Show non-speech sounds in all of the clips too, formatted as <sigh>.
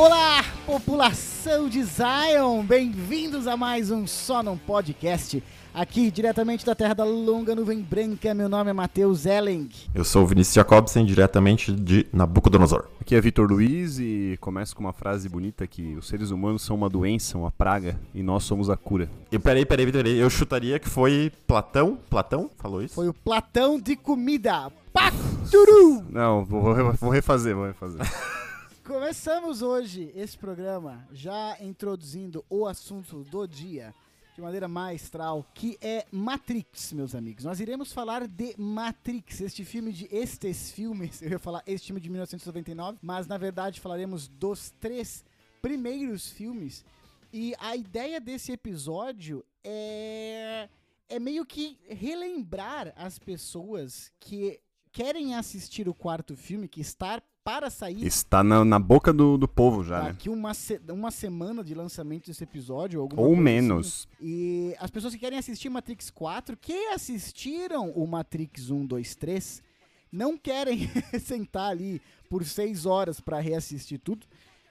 Olá, população de Zion! Bem-vindos a mais um Só Num Podcast. Aqui, diretamente da terra da longa nuvem branca, meu nome é Matheus Elling. Eu sou o Vinícius Jacobsen, diretamente de Nabucodonosor. Aqui é Vitor Luiz e começo com uma frase bonita que os seres humanos são uma doença, uma praga, e nós somos a cura. E peraí, peraí, Vitor, eu chutaria que foi Platão? Platão falou isso? Foi o Platão de comida. Pacturu! Não, vou, vou refazer, vou refazer. <laughs> Começamos hoje esse programa já introduzindo o assunto do dia de maneira maestral, que é Matrix, meus amigos. Nós iremos falar de Matrix, este filme de estes filmes, <laughs> eu ia falar este filme de 1999, mas na verdade falaremos dos três primeiros filmes. E a ideia desse episódio é é meio que relembrar as pessoas que querem assistir o quarto filme, que está para sair. Está na, na boca do, do povo já, né? Daqui uma, se, uma semana de lançamento desse episódio. Ou coisa menos. Assim. E as pessoas que querem assistir Matrix 4, que assistiram o Matrix 1, 2, 3, não querem <laughs> sentar ali por seis horas para reassistir tudo,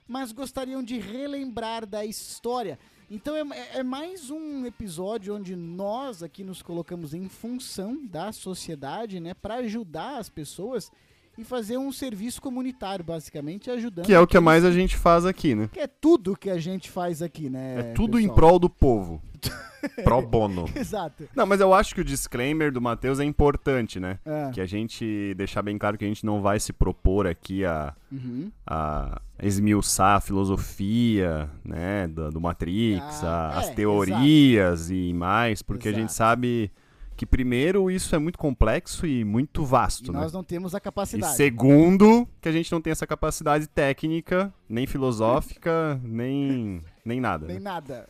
mas gostariam de relembrar da história. Então é, é, mais um episódio onde nós aqui nos colocamos em função da sociedade, né, para ajudar as pessoas e fazer um serviço comunitário, basicamente, ajudando. Que é o que mais a gente faz aqui, né? Que é tudo que a gente faz aqui, né? É tudo pessoal? em prol do povo. <laughs> Pro bono. Exato. Não, mas eu acho que o disclaimer do Matheus é importante, né? É. Que a gente deixar bem claro que a gente não vai se propor aqui a, uhum. a esmiuçar a filosofia, né, do, do Matrix, ah, a, é, as teorias exato. e mais, porque exato. a gente sabe que primeiro isso é muito complexo e muito vasto, e né? Nós não temos a capacidade. E segundo, que a gente não tem essa capacidade técnica, nem filosófica, <laughs> nem nem nada. Nem né? nada.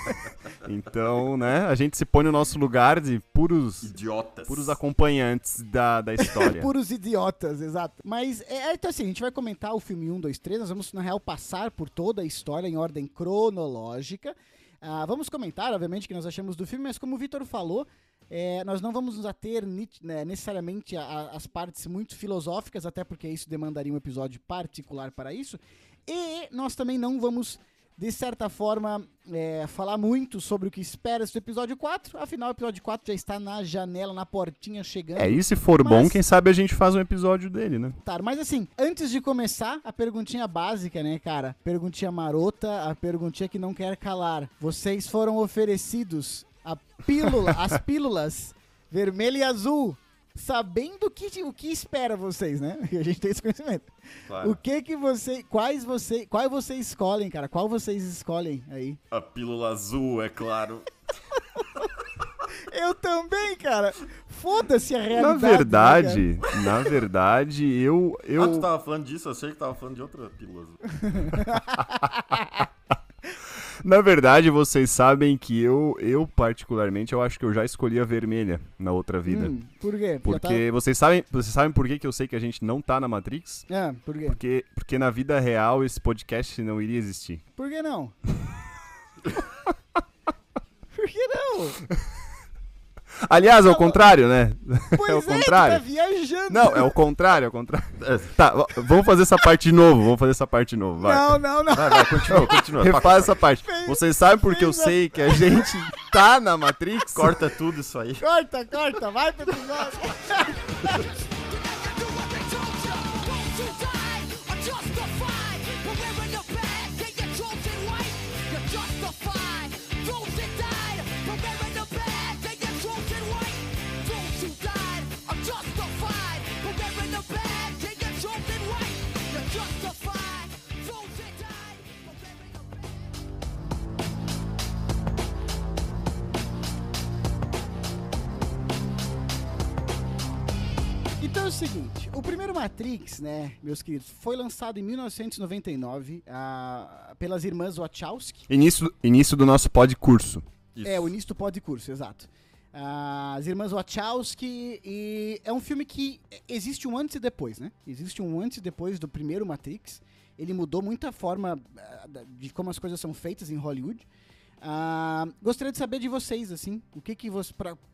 <laughs> então, né, a gente se põe no nosso lugar de puros idiotas. Puros acompanhantes da, da história. <laughs> puros idiotas, exato. Mas é, então assim, a gente vai comentar o filme 1, 2, 3, nós vamos na real passar por toda a história em ordem cronológica. Ah, vamos comentar, obviamente, o que nós achamos do filme, mas como o Vitor falou, é, nós não vamos nos ater né, necessariamente às partes muito filosóficas, até porque isso demandaria um episódio particular para isso. E nós também não vamos, de certa forma, é, falar muito sobre o que espera do episódio 4. Afinal, o episódio 4 já está na janela, na portinha chegando. É, e se for mas... bom, quem sabe a gente faz um episódio dele, né? Tá, mas assim, antes de começar, a perguntinha básica, né, cara? Perguntinha marota, a perguntinha que não quer calar. Vocês foram oferecidos a pílula, as pílulas vermelha e azul, sabendo que, o que espera vocês, né? <laughs> a gente tem esse conhecimento. Claro. O que que você, quais você, qual vocês escolhem, cara? Qual vocês escolhem aí? A pílula azul, é claro. <laughs> Eu também, cara. Foda-se a realidade. Na verdade, né, na verdade, eu, eu. Ah, tu tava falando disso? Eu sei que tava falando de outra pílula azul. <laughs> Na verdade, vocês sabem que eu, eu particularmente, eu acho que eu já escolhi a vermelha na outra vida. Hum, por quê? Porque tá... vocês sabem, vocês sabem por que, que eu sei que a gente não tá na Matrix? É, por quê? Porque, porque na vida real esse podcast não iria existir. Por que não? <laughs> por que não? <laughs> Aliás, é o contrário, né? <laughs> Pois é o contrário. É, tá viajando. Não, é o contrário, é o contrário. É. <laughs> Tá, vamos fazer essa parte de novo, vamos fazer essa parte de novo, vai. Não, não, não. Vai, vai, continua, continua. Refaz essa parte. Vocês sabem porque eu sei que a gente tá na Matrix? Corta tudo isso aí. Corta, corta, vai pro episódio. <laughs> seguinte, o primeiro Matrix, né, meus queridos, foi lançado em 1999 uh, pelas irmãs Wachowski. Início, início do nosso pod curso. Isso. É, o início do pod curso, exato. Uh, as irmãs Wachowski e é um filme que existe um antes e depois, né? Existe um antes e depois do primeiro Matrix. Ele mudou muita forma uh, de como as coisas são feitas em Hollywood. Uh, gostaria de saber de vocês, assim, o que que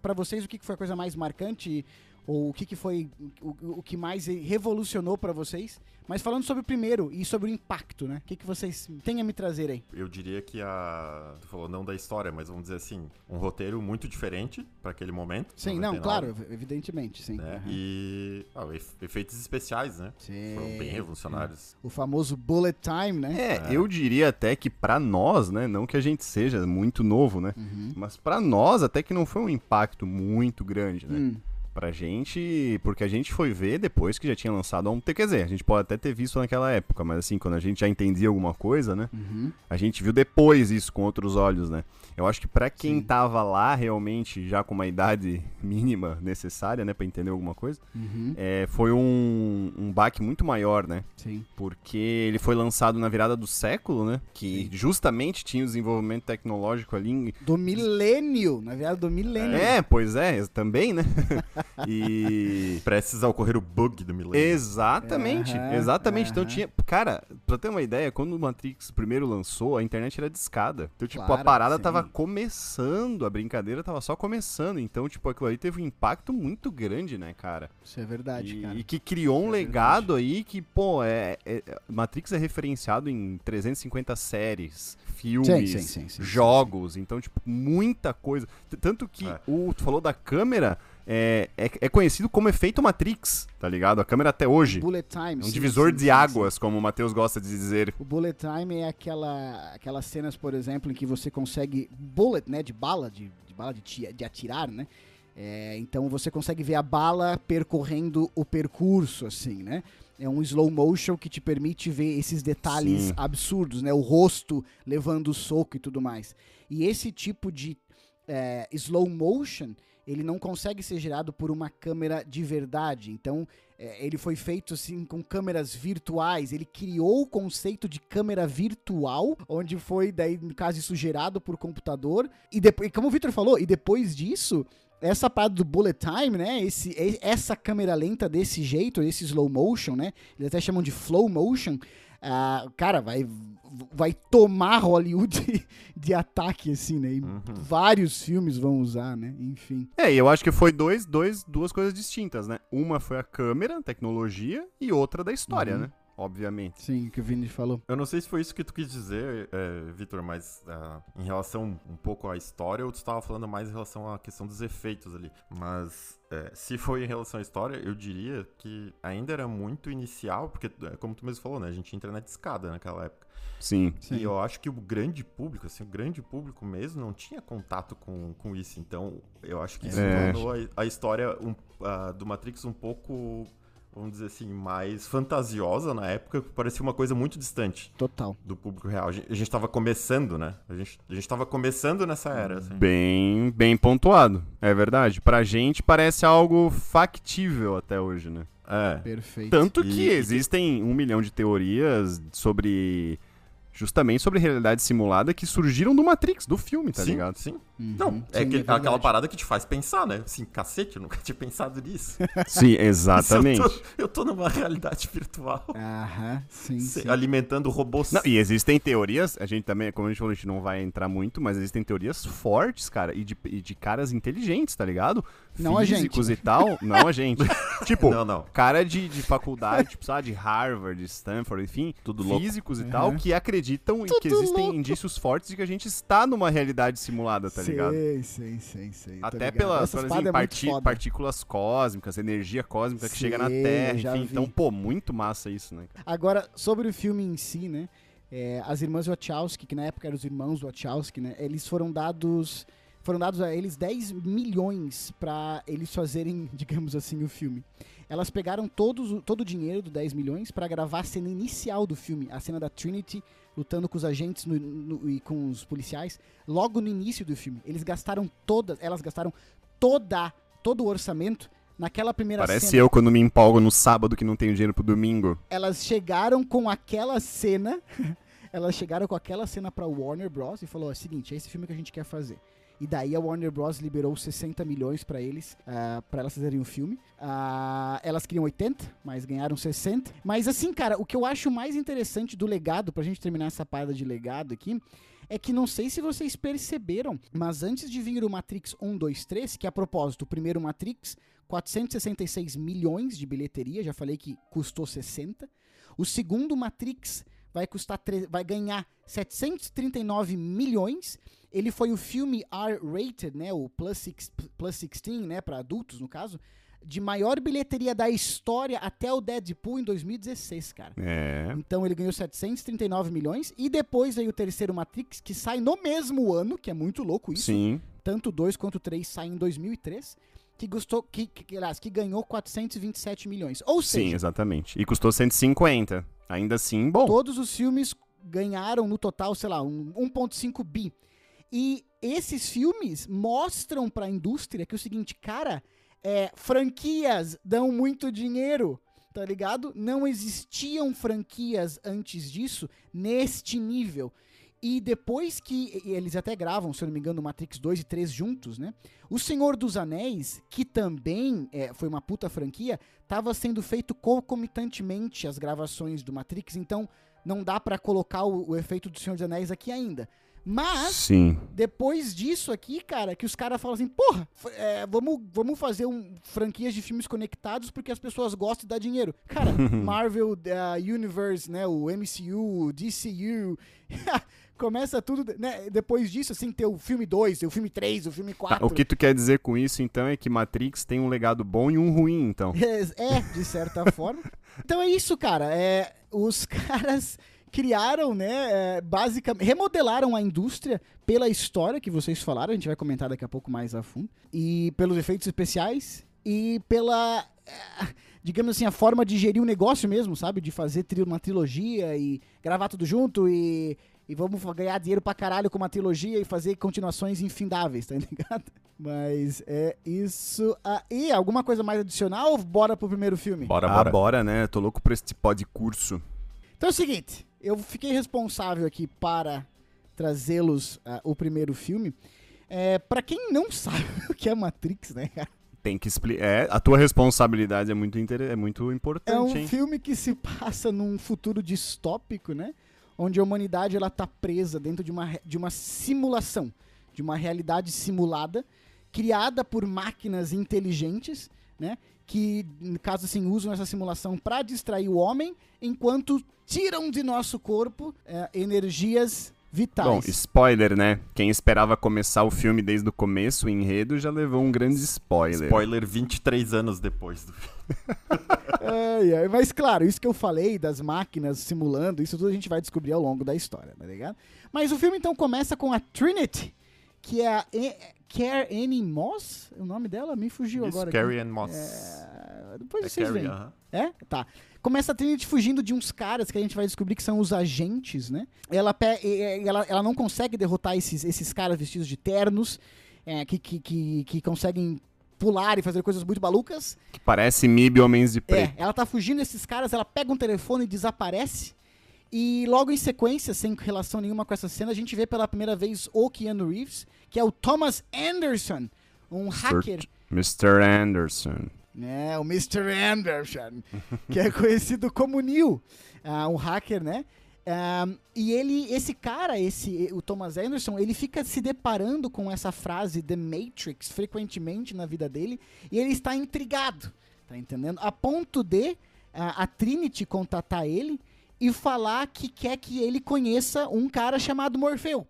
para vocês o que, que foi a coisa mais marcante Ou o que, que foi o, o que mais revolucionou para vocês? Mas falando sobre o primeiro e sobre o impacto, né? O que, que vocês têm a me trazer aí? Eu diria que a. Tu falou não da história, mas vamos dizer assim, um roteiro muito diferente para aquele momento. Sim, 99, não, claro, evidentemente, sim. Né? Uhum. E ah, efeitos especiais, né? Sim. Foram bem revolucionários. O famoso bullet time, né? É, é. eu diria até que para nós, né? Não que a gente seja muito novo, né? Uhum. Mas para nós até que não foi um impacto muito grande, né? Hum pra gente, porque a gente foi ver depois que já tinha lançado há um. Quer dizer, a gente pode até ter visto naquela época, mas assim, quando a gente já entendia alguma coisa, né? Uhum. A gente viu depois isso com outros olhos, né? Eu acho que para quem Sim. tava lá realmente já com uma idade <laughs> mínima necessária, né, para entender alguma coisa, uhum. é, foi um, um baque muito maior, né? Sim. Porque ele foi lançado na virada do século, né? Que Sim. justamente tinha o desenvolvimento tecnológico ali. Do milênio, na virada do milênio. É, pois é, também, né? <laughs> e. Prestes a ocorrer o bug do milênio. Exatamente, uhum, exatamente. Uhum. Então tinha. Cara, pra ter uma ideia, quando o Matrix primeiro lançou, a internet era discada. Então, tipo, claro, a parada sim. tava começando, a brincadeira tava só começando. Então, tipo, aquilo aí teve um impacto muito grande, né, cara? Isso é verdade, e, cara. E que criou um é legado verdade. aí que, pô, é, é, Matrix é referenciado em 350 séries, filmes, sim, sim, sim, jogos. Então, tipo, muita coisa. Tanto que é. o, tu falou da câmera é, é, é, conhecido como efeito Matrix, tá ligado? A câmera até hoje. Bullet time. É um sim, divisor sim, de sim, águas, como o Matheus gosta de dizer. O bullet time é aquela, aquelas cenas, por exemplo, em que você consegue. Bullet, né? De bala, de, de bala de, de atirar, né? É, então você consegue ver a bala percorrendo o percurso, assim, né? É um slow motion que te permite ver esses detalhes absurdos, né? O rosto levando o soco e tudo mais. E esse tipo de é, slow motion ele não consegue ser gerado por uma câmera de verdade. Então, é, ele foi feito assim com câmeras virtuais. Ele criou o conceito de câmera virtual, onde foi, daí, no caso, isso gerado por computador. E depois, como o Victor falou, e depois disso, essa parte do bullet time, né? Esse, essa câmera lenta desse jeito, esse slow motion, né? Eles até chamam de flow motion. Uh, cara, vai, vai tomar Hollywood <laughs> de, de ataque, assim, né? E uhum. vários filmes vão usar, né? Enfim. É, e eu acho que foi dois, dois, duas coisas distintas, né? Uma foi a câmera, tecnologia, e outra da história, uhum. né? Obviamente. Sim, o que o Vini falou. Eu não sei se foi isso que tu quis dizer, é, Vitor, mas uh, em relação um pouco à história, ou tu estava falando mais em relação à questão dos efeitos ali. Mas é, se foi em relação à história, eu diria que ainda era muito inicial, porque, é, como tu mesmo falou, né? A gente entra na discada naquela época. Sim. Sim. E eu acho que o grande público, assim, o grande público mesmo não tinha contato com, com isso. Então, eu acho que isso é. tornou a, a história um, uh, do Matrix um pouco vamos dizer assim, mais fantasiosa na época, parecia uma coisa muito distante. Total. Do público real. A gente estava começando, né? A gente, a gente tava começando nessa era. Assim. Bem, bem pontuado. É verdade. Pra gente parece algo factível até hoje, né? É. Perfeito. Tanto que e, existem um milhão de teorias sobre justamente sobre realidade simulada que surgiram do Matrix, do filme, tá sim, ligado? Sim. Uhum. Não, é, sim, é, é aquela parada que te faz pensar, né? Assim, cacete, eu nunca tinha pensado nisso. <laughs> Sim, exatamente. <laughs> eu, tô, eu, tô, numa realidade virtual. Aham, sim, sim. Alimentando robôs. Não, e existem teorias, a gente também, como a gente falou, a gente não vai entrar muito, mas existem teorias fortes, cara, e de, e de caras inteligentes, tá ligado? Não Físicos a gente. e tal. Não a gente. <laughs> tipo, não, não. cara de, de faculdade, tipo, sabe, de Harvard, Stanford, enfim, tudo físicos louco. e tal, que acreditam e que existem louco. indícios fortes de que a gente está numa realidade simulada, tá ligado? Sei, sei, sei, sei. Até pelas, assim, é partículas cósmicas, energia cósmica que chega na Terra, enfim. Então, pô, muito massa isso, né? Agora, sobre o filme em si, né? É, as irmãs Wachowski, que na época eram os irmãos Wachowski, né? Eles foram dados foram dados a eles 10 milhões para eles fazerem, <laughs> digamos assim, o filme. Elas pegaram todos, todo o dinheiro do 10 milhões para gravar a cena inicial do filme, a cena da Trinity lutando com os agentes no, no, e com os policiais, logo no início do filme. Eles gastaram todas, elas gastaram toda, todo o orçamento naquela primeira Parece cena. eu quando me empolgo no sábado que não tenho dinheiro pro domingo. Elas chegaram com aquela cena, <laughs> elas chegaram com aquela cena para Warner Bros e falou: "É o seguinte, é esse filme que a gente quer fazer". E daí a Warner Bros. liberou 60 milhões para eles, uh, ah, para elas fazerem um filme. Uh, elas queriam 80, mas ganharam 60. Mas assim, cara, o que eu acho mais interessante do legado, pra gente terminar essa parada de legado aqui, é que não sei se vocês perceberam, mas antes de vir o Matrix 1, 2, 3, que a propósito, o primeiro Matrix 466 milhões de bilheteria, já falei que custou 60. O segundo Matrix vai custar vai ganhar 739 milhões. Ele foi o filme R-rated, né, o plus, six, plus 16, né, para adultos no caso, de maior bilheteria da história até o Deadpool em 2016, cara. É. Então ele ganhou 739 milhões e depois veio o terceiro Matrix que sai no mesmo ano, que é muito louco isso. Sim. Tanto 2 quanto 3 saem em 2003 que gostou que, que, aliás, que ganhou 427 milhões. Ou seja, Sim, exatamente. E custou 150. Ainda assim, bom. Todos os filmes ganharam no total, sei lá, um 1.5 bi. E esses filmes mostram para a indústria que é o seguinte, cara, é, franquias dão muito dinheiro, tá ligado? Não existiam franquias antes disso neste nível. E depois que eles até gravam, se eu não me engano, Matrix 2 e 3 juntos, né? O Senhor dos Anéis, que também é, foi uma puta franquia, estava sendo feito concomitantemente as gravações do Matrix, então não dá para colocar o, o, efeito do Senhor dos Anéis aqui ainda. Mas, Sim. depois disso aqui, cara, que os caras falam assim, porra, é, vamos, vamos fazer um, franquias de filmes conectados porque as pessoas gostam e dá dinheiro. Cara, <laughs> Marvel uh, Universe, né, o MCU, o DCU, <laughs> começa tudo, né, depois disso, assim, ter o filme 2, o filme 3, o filme 4. Tá, o que tu quer dizer com isso, então, é que Matrix tem um legado bom e um ruim, então. É, <laughs> é de certa forma. Então é isso, cara, é, os caras criaram, né, é, basicamente, remodelaram a indústria pela história que vocês falaram, a gente vai comentar daqui a pouco mais a fundo, e pelos efeitos especiais e pela, é, digamos assim, a forma de gerir o negócio mesmo, sabe? De fazer tri uma trilogia e gravar tudo junto e, e vamos ganhar dinheiro pra caralho com uma trilogia e fazer continuações infindáveis, tá <laughs> ligado? Mas é isso aí. Alguma coisa mais adicional ou bora pro primeiro filme? Bora, bora. Ah, bora, né? Tô louco por esse tipo de curso. Então é o seguinte, eu fiquei responsável aqui para trazê-los uh, o primeiro filme. É, para quem não <laughs> sabe o que é Matrix, né, cara? Tem que explicar. É, a tua responsabilidade é muito, inter... é muito importante. É um hein? filme que se passa num futuro distópico, né? Onde a humanidade ela tá presa dentro de uma, de uma simulação, de uma realidade simulada, criada por máquinas inteligentes, né? Que, no caso assim, usam essa simulação para distrair o homem, enquanto tiram de nosso corpo é, energias vitais. Bom, spoiler, né? Quem esperava começar o filme desde o começo, o enredo, já levou um grande spoiler. Spoiler 23 anos depois do filme. é, é, mas claro, isso que eu falei das máquinas simulando, isso tudo a gente vai descobrir ao longo da história, tá ligado? Mas o filme então começa com a Trinity, que é a Care Annie Moss, o nome dela me fugiu Isso, agora. Carrie Ann Moss. É... Depois é vocês Carrie, veem. Uh -huh. É? Tá. Começa a Trinity fugindo de uns caras que a gente vai descobrir que são os agentes, né? Ela, ela, ela não consegue derrotar esses, esses caras vestidos de ternos, é, que, que, que, que conseguem pular e fazer coisas muito malucas. Que parece MIB Homens de Preto. É, ela tá fugindo desses caras, ela pega um telefone e desaparece. E logo em sequência, sem relação nenhuma com essa cena, a gente vê pela primeira vez o Keanu Reeves, que é o Thomas Anderson, um hacker. Mr. Anderson. É, o Mr. Anderson, que é conhecido como Neil, uh, um hacker, né? Um, e ele, esse cara, esse, o Thomas Anderson, ele fica se deparando com essa frase The Matrix frequentemente na vida dele e ele está intrigado, tá entendendo? A ponto de uh, a Trinity contatar ele e falar que quer que ele conheça um cara chamado Morfeu.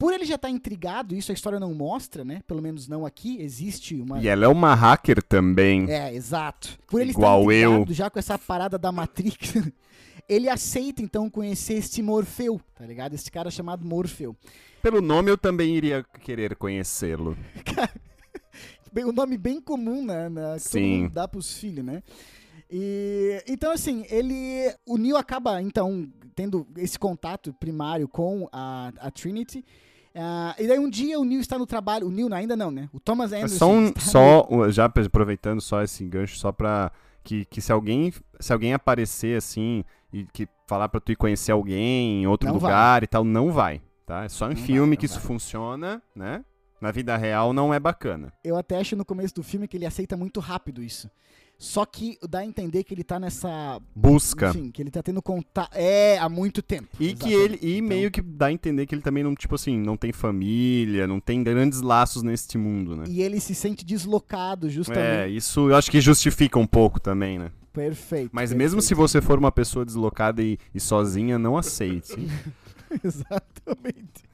Por ele já estar tá intrigado, isso a história não mostra, né? Pelo menos não aqui, existe uma. E ela é uma hacker também. É, exato. Por ele Igual estar intrigado eu. já com essa parada da Matrix, <laughs> ele aceita então conhecer este Morfeu, tá ligado? Esse cara chamado Morfeu. Pelo nome eu também iria querer conhecê-lo. <laughs> o nome bem comum, né? que Sim. todo mundo dá pros filhos, né? E, então, assim, ele. O Neil acaba, então, tendo esse contato primário com a, a Trinity. Uh, e daí um dia o Neil está no trabalho. O Neil ainda não, né? O Thomas Anderson. Só, um, só no... já aproveitando só esse gancho, só pra. Que, que se alguém se alguém aparecer assim e que falar pra tu ir conhecer alguém em outro não lugar vai. e tal, não vai, tá? É só em não filme vai, que vai. isso funciona, né? Na vida real não é bacana. Eu até acho no começo do filme que ele aceita muito rápido isso. Só que dá a entender que ele tá nessa. Busca. Enfim, que ele tá tendo contato. É, há muito tempo. E exatamente. que ele. E então... meio que dá a entender que ele também não, tipo assim, não tem família, não tem grandes laços neste mundo, né? E ele se sente deslocado, justamente. É, isso eu acho que justifica um pouco também, né? Perfeito. Mas perfeito. mesmo se você for uma pessoa deslocada e, e sozinha, não aceite. <laughs> Exatamente.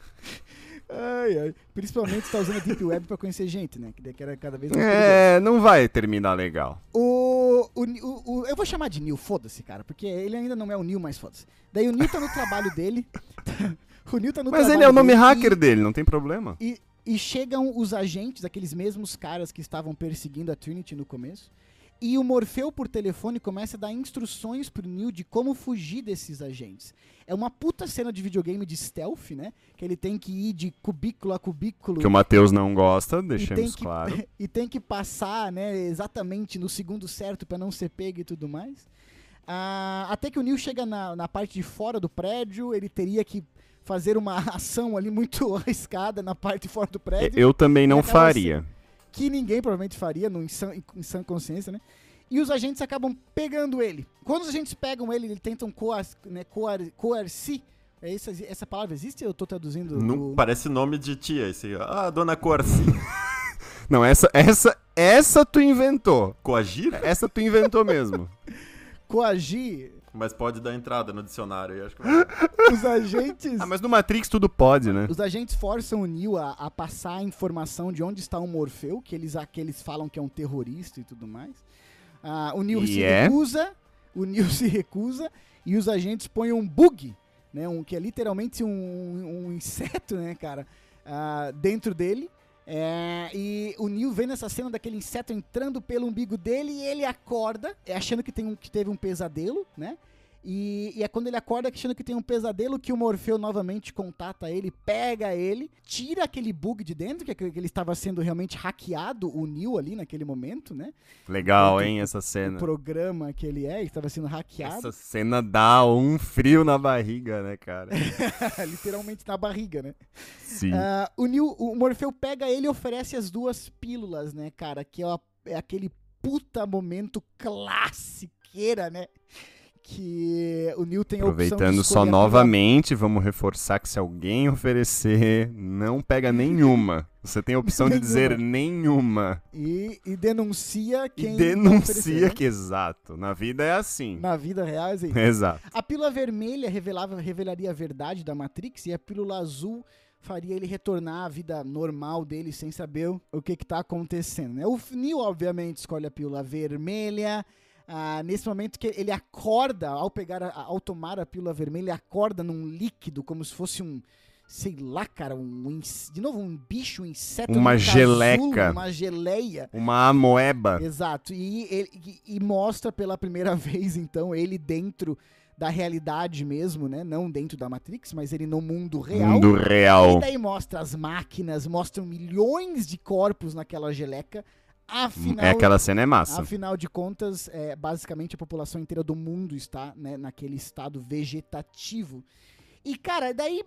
Ai, ai. Principalmente se tá usando a Deep Web pra conhecer gente, né? Que era cada vez mais. É, não vai terminar legal. O, o, o, o, eu vou chamar de Neil, foda-se, cara, porque ele ainda não é o Neil, mas foda-se. Daí o Neil tá no trabalho dele. <laughs> o Neil tá no Mas ele é o nome hacker e, dele, não tem problema. E, e chegam os agentes, aqueles mesmos caras que estavam perseguindo a Trinity no começo. E o Morfeu, por telefone, começa a dar instruções pro Neil de como fugir desses agentes. É uma puta cena de videogame de stealth, né? Que ele tem que ir de cubículo a cubículo. Que o Matheus não gosta, deixemos que, <laughs> claro. E tem que passar, né, exatamente no segundo certo para não ser pego e tudo mais. Ah, até que o Neil chega na, na parte de fora do prédio, ele teria que fazer uma <laughs> ação ali muito <laughs> arriscada na parte de fora do prédio. Eu também não faria. Assim, que ninguém provavelmente faria no insã, em sã consciência, né? E os agentes acabam pegando ele. Quando os agentes pegam ele, eles tentam coar, né, coar, coercir. É isso, essa palavra existe? Eu tô traduzindo. Não, do... Parece nome de tia, esse. Ah, dona Coerci. <laughs> Não, essa, essa, essa tu inventou. Coagir? Essa tu inventou mesmo. <laughs> Coagir mas pode dar entrada no dicionário. acho que <laughs> Os agentes. Ah, mas no Matrix tudo pode, né? Os agentes forçam o Neo a, a, passar a informação de onde está o Morfeu, que eles, que eles falam que é um terrorista e tudo mais. Ah, o Neo se é? recusa. O Neo <laughs> se recusa e os agentes põem um bug, né? Um, que é literalmente um, um inseto, né, cara? Ah, dentro dele. É, e o Neil vê nessa cena daquele inseto entrando pelo umbigo dele e ele acorda, achando que, tem um, que teve um pesadelo, né? E, e, é quando ele acorda achando que tem um pesadelo que o Morfeu novamente contata ele, pega ele, tira aquele bug de dentro, que, é que ele estava sendo realmente hackeado, o Neil ali naquele momento, né? Legal, hein, essa cena. O programa que ele é, estava sendo hackeado. Essa cena dá um frio na barriga, né, cara? <laughs> Literalmente na barriga, né? Sim. Uh, o, Neil, o Morfeu pega ele e oferece as duas pílulas, né, cara? Que é, é aquele puta momento classiqueira, né? Que o Neil tem a Aproveitando só novamente, vamos reforçar que se alguém oferecer, não pega nenhuma. Você tem a opção de <laughs> dizer nenhuma. E, e denuncia quem. E denuncia né? que, exato. Na vida é assim. Na vida real é assim. Exato. A pílula vermelha revelava, revelaria a verdade da Matrix e a pílula azul faria ele retornar à vida normal dele sem saber o que está acontecendo. Né? O Neil, obviamente, escolhe a pílula vermelha ah, nesse momento que ele acorda, ao pegar, a, ao tomar a pílula vermelha, ele acorda num líquido, como se fosse um, sei lá, cara, um, de novo, um bicho, um inseto. Uma um geleca. Casulo, uma geleia. Uma amoeba. Exato. E, ele, e, e mostra pela primeira <laughs> vez, então, ele dentro da realidade mesmo, né? Não dentro da Matrix, mas ele no mundo real. Mundo real. E daí mostra as máquinas, mostram milhões de corpos naquela geleca. Afinal, é aquela cena é massa. Afinal de contas, é, basicamente a população inteira do mundo está né, naquele estado vegetativo. E, cara, daí,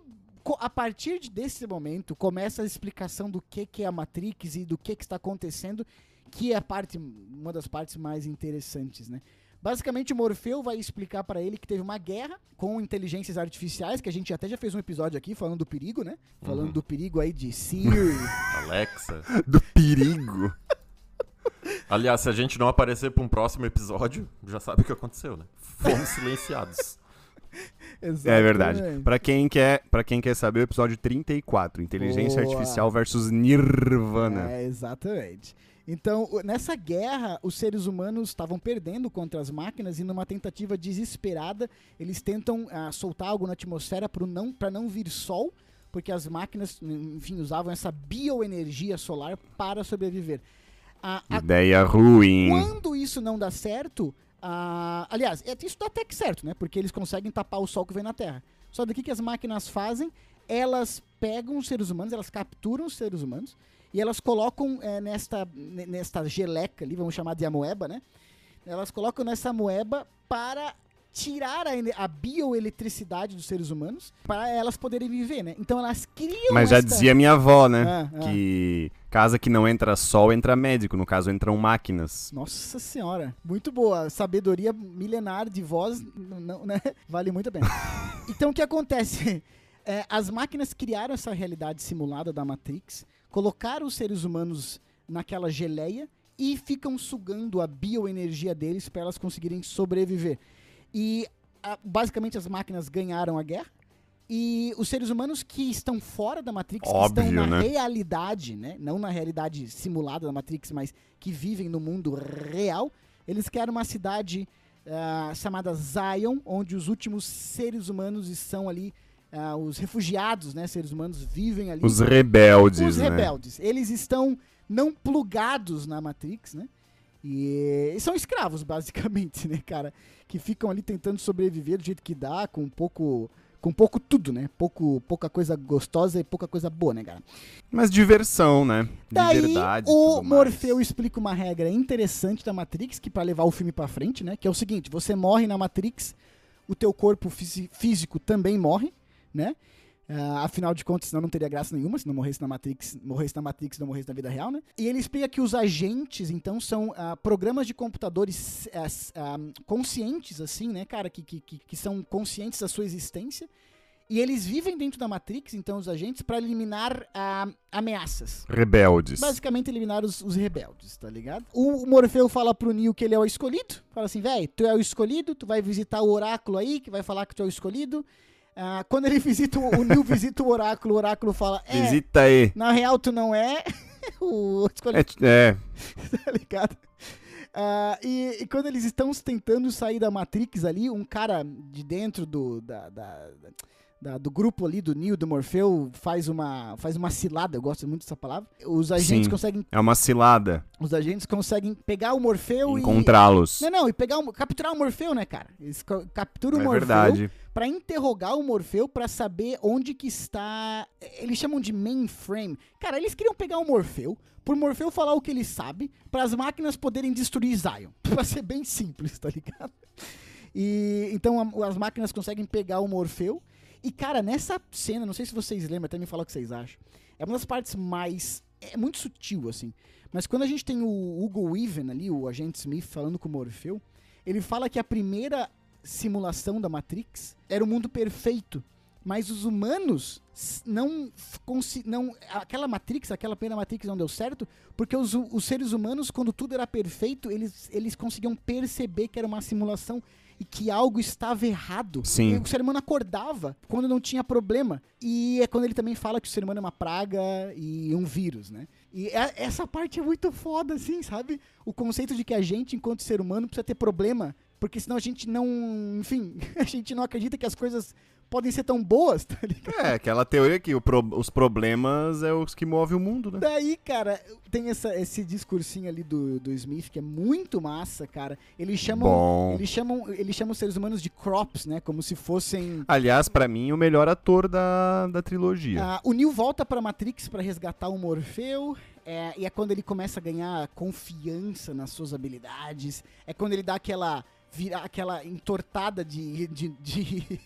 a partir desse momento, começa a explicação do que, que é a Matrix e do que, que está acontecendo, que é a parte, uma das partes mais interessantes, né? Basicamente, o Morfeu vai explicar para ele que teve uma guerra com inteligências artificiais, que a gente até já fez um episódio aqui falando do perigo, né? Falando uhum. do perigo aí de Siri. <laughs> Alexa. do perigo. <laughs> Aliás, se a gente não aparecer para um próximo episódio, já sabe o que aconteceu, né? Fomos <laughs> silenciados. É verdade. Para quem quer, para quem quer saber o episódio 34, Inteligência Boa. Artificial versus Nirvana. É, exatamente. Então, nessa guerra, os seres humanos estavam perdendo contra as máquinas e numa tentativa desesperada, eles tentam uh, soltar algo na atmosfera para não, não vir sol, porque as máquinas, enfim, usavam essa bioenergia solar para sobreviver. A, a, Ideia ruim. Quando isso não dá certo, a, aliás, é, isso dá até que certo, né? Porque eles conseguem tapar o sol que vem na Terra. Só daqui que as máquinas fazem, elas pegam os seres humanos, elas capturam os seres humanos e elas colocam é, nesta, nesta geleca ali, vamos chamar de amoeba, né? Elas colocam nessa moeba para tirar a, a bioeletricidade dos seres humanos para elas poderem viver, né? Então elas criam. Mas já esta... dizia minha avó, né? Ah, ah. Que casa que não entra sol, entra médico. No caso, entram máquinas. Nossa senhora. Muito boa. Sabedoria milenar de voz, não, né? <laughs> Vale muito a pena. <laughs> então o que acontece? É, as máquinas criaram essa realidade simulada da Matrix, colocaram os seres humanos naquela geleia e ficam sugando a bioenergia deles para elas conseguirem sobreviver. E a, basicamente as máquinas ganharam a guerra. E os seres humanos que estão fora da Matrix, Óbvio, que estão na né? realidade, né? Não na realidade simulada da Matrix, mas que vivem no mundo real, eles criaram uma cidade uh, chamada Zion, onde os últimos seres humanos estão ali Uh, os refugiados, né, seres humanos, vivem ali. Os rebeldes. Os né? rebeldes. Eles estão não plugados na Matrix, né? E, e, são escravos, <laughs> basicamente, né, cara? Que ficam ali tentando sobreviver do jeito que dá, com pouco. Com pouco tudo, né? Pouco, pouca coisa gostosa e pouca coisa boa, né, cara? Mas diversão, né? De Daí, verdade. O Morfeu mais. explica uma regra interessante da Matrix, que para levar o filme para frente, né? Que é o seguinte: você morre na Matrix, o teu corpo físico também morre, né? Uh, afinal de contas, senão não teria graça nenhuma, se não morresse na Matrix, morresse na Matrix, não morresse na vida real, né? E ele explica que os agentes, então, são uh, programas de computadores uh, conscientes, assim, né, cara, que, que, que são conscientes da sua existência. E eles vivem dentro da Matrix, então, os agentes, para eliminar ameaças. Rebeldes. Basicamente, eliminar os, os, rebeldes, tá ligado? O Morfeu fala pro Neo que ele é o escolhido. Fala assim, velho, tu é o escolhido, tu vai visitar o oráculo aí, que vai falar que tu é o escolhido. Ah, quando ele visita o, o Neil visita o oráculo, o oráculo fala: é, Visita aí. Na real, tu não é. <laughs> o escolhido. É. é. <laughs> tá ligado? Uh, e, e, quando eles estão tentando sair da Matrix ali, um cara de dentro do, da, da, da, do grupo ali, do Neo, do Morfeu, faz uma, faz uma cilada, eu gosto muito dessa palavra. Os agentes Sim, conseguem. É uma cilada. Os agentes conseguem pegar o Morfeu e. Encontrá-los. Não, não, e pegar o, capturar o Morfeu, né, cara? Eles capturam é o Morfeu. Verdade. Pra interrogar o Morfeu para saber onde que está. Eles chamam de mainframe. Cara, eles queriam pegar o Morfeu, por Morfeu falar o que ele sabe, para as máquinas poderem destruir Zion. <laughs> pra ser bem simples, tá ligado? E então a, as máquinas conseguem pegar o Morfeu e, cara, nessa cena, não sei se vocês lembram, até me falar o que vocês acham. É uma das partes mais. É muito sutil, assim. Mas quando a gente tem o Hugo Weaven ali, o agente Smith, falando com o Morfeu, ele fala que a primeira simulação da Matrix era o mundo perfeito. Mas os humanos não. não aquela Matrix, aquela primeira Matrix não deu certo, porque os, os seres humanos, quando tudo era perfeito, eles, eles conseguiam perceber que era uma simulação e que algo estava errado. Sim. E o ser humano acordava quando não tinha problema. E é quando ele também fala que o ser humano é uma praga e um vírus, né? E é, essa parte é muito foda, assim, sabe? O conceito de que a gente, enquanto ser humano, precisa ter problema porque senão a gente não. Enfim, <laughs> a gente não acredita que as coisas podem ser tão boas, tá ligado? É, aquela teoria que pro, os problemas é os que movem o mundo, né? Daí, cara, tem essa, esse discursinho ali do, do Smith que é muito massa, cara. Eles chamam, Bom. eles chamam, eles chamam os seres humanos de crops, né? Como se fossem. Aliás, para mim, o melhor ator da, da trilogia. Ah, o Neo volta pra Matrix para resgatar o Morfeu. É, e é quando ele começa a ganhar confiança nas suas habilidades. É quando ele dá aquela virar aquela entortada de, de, de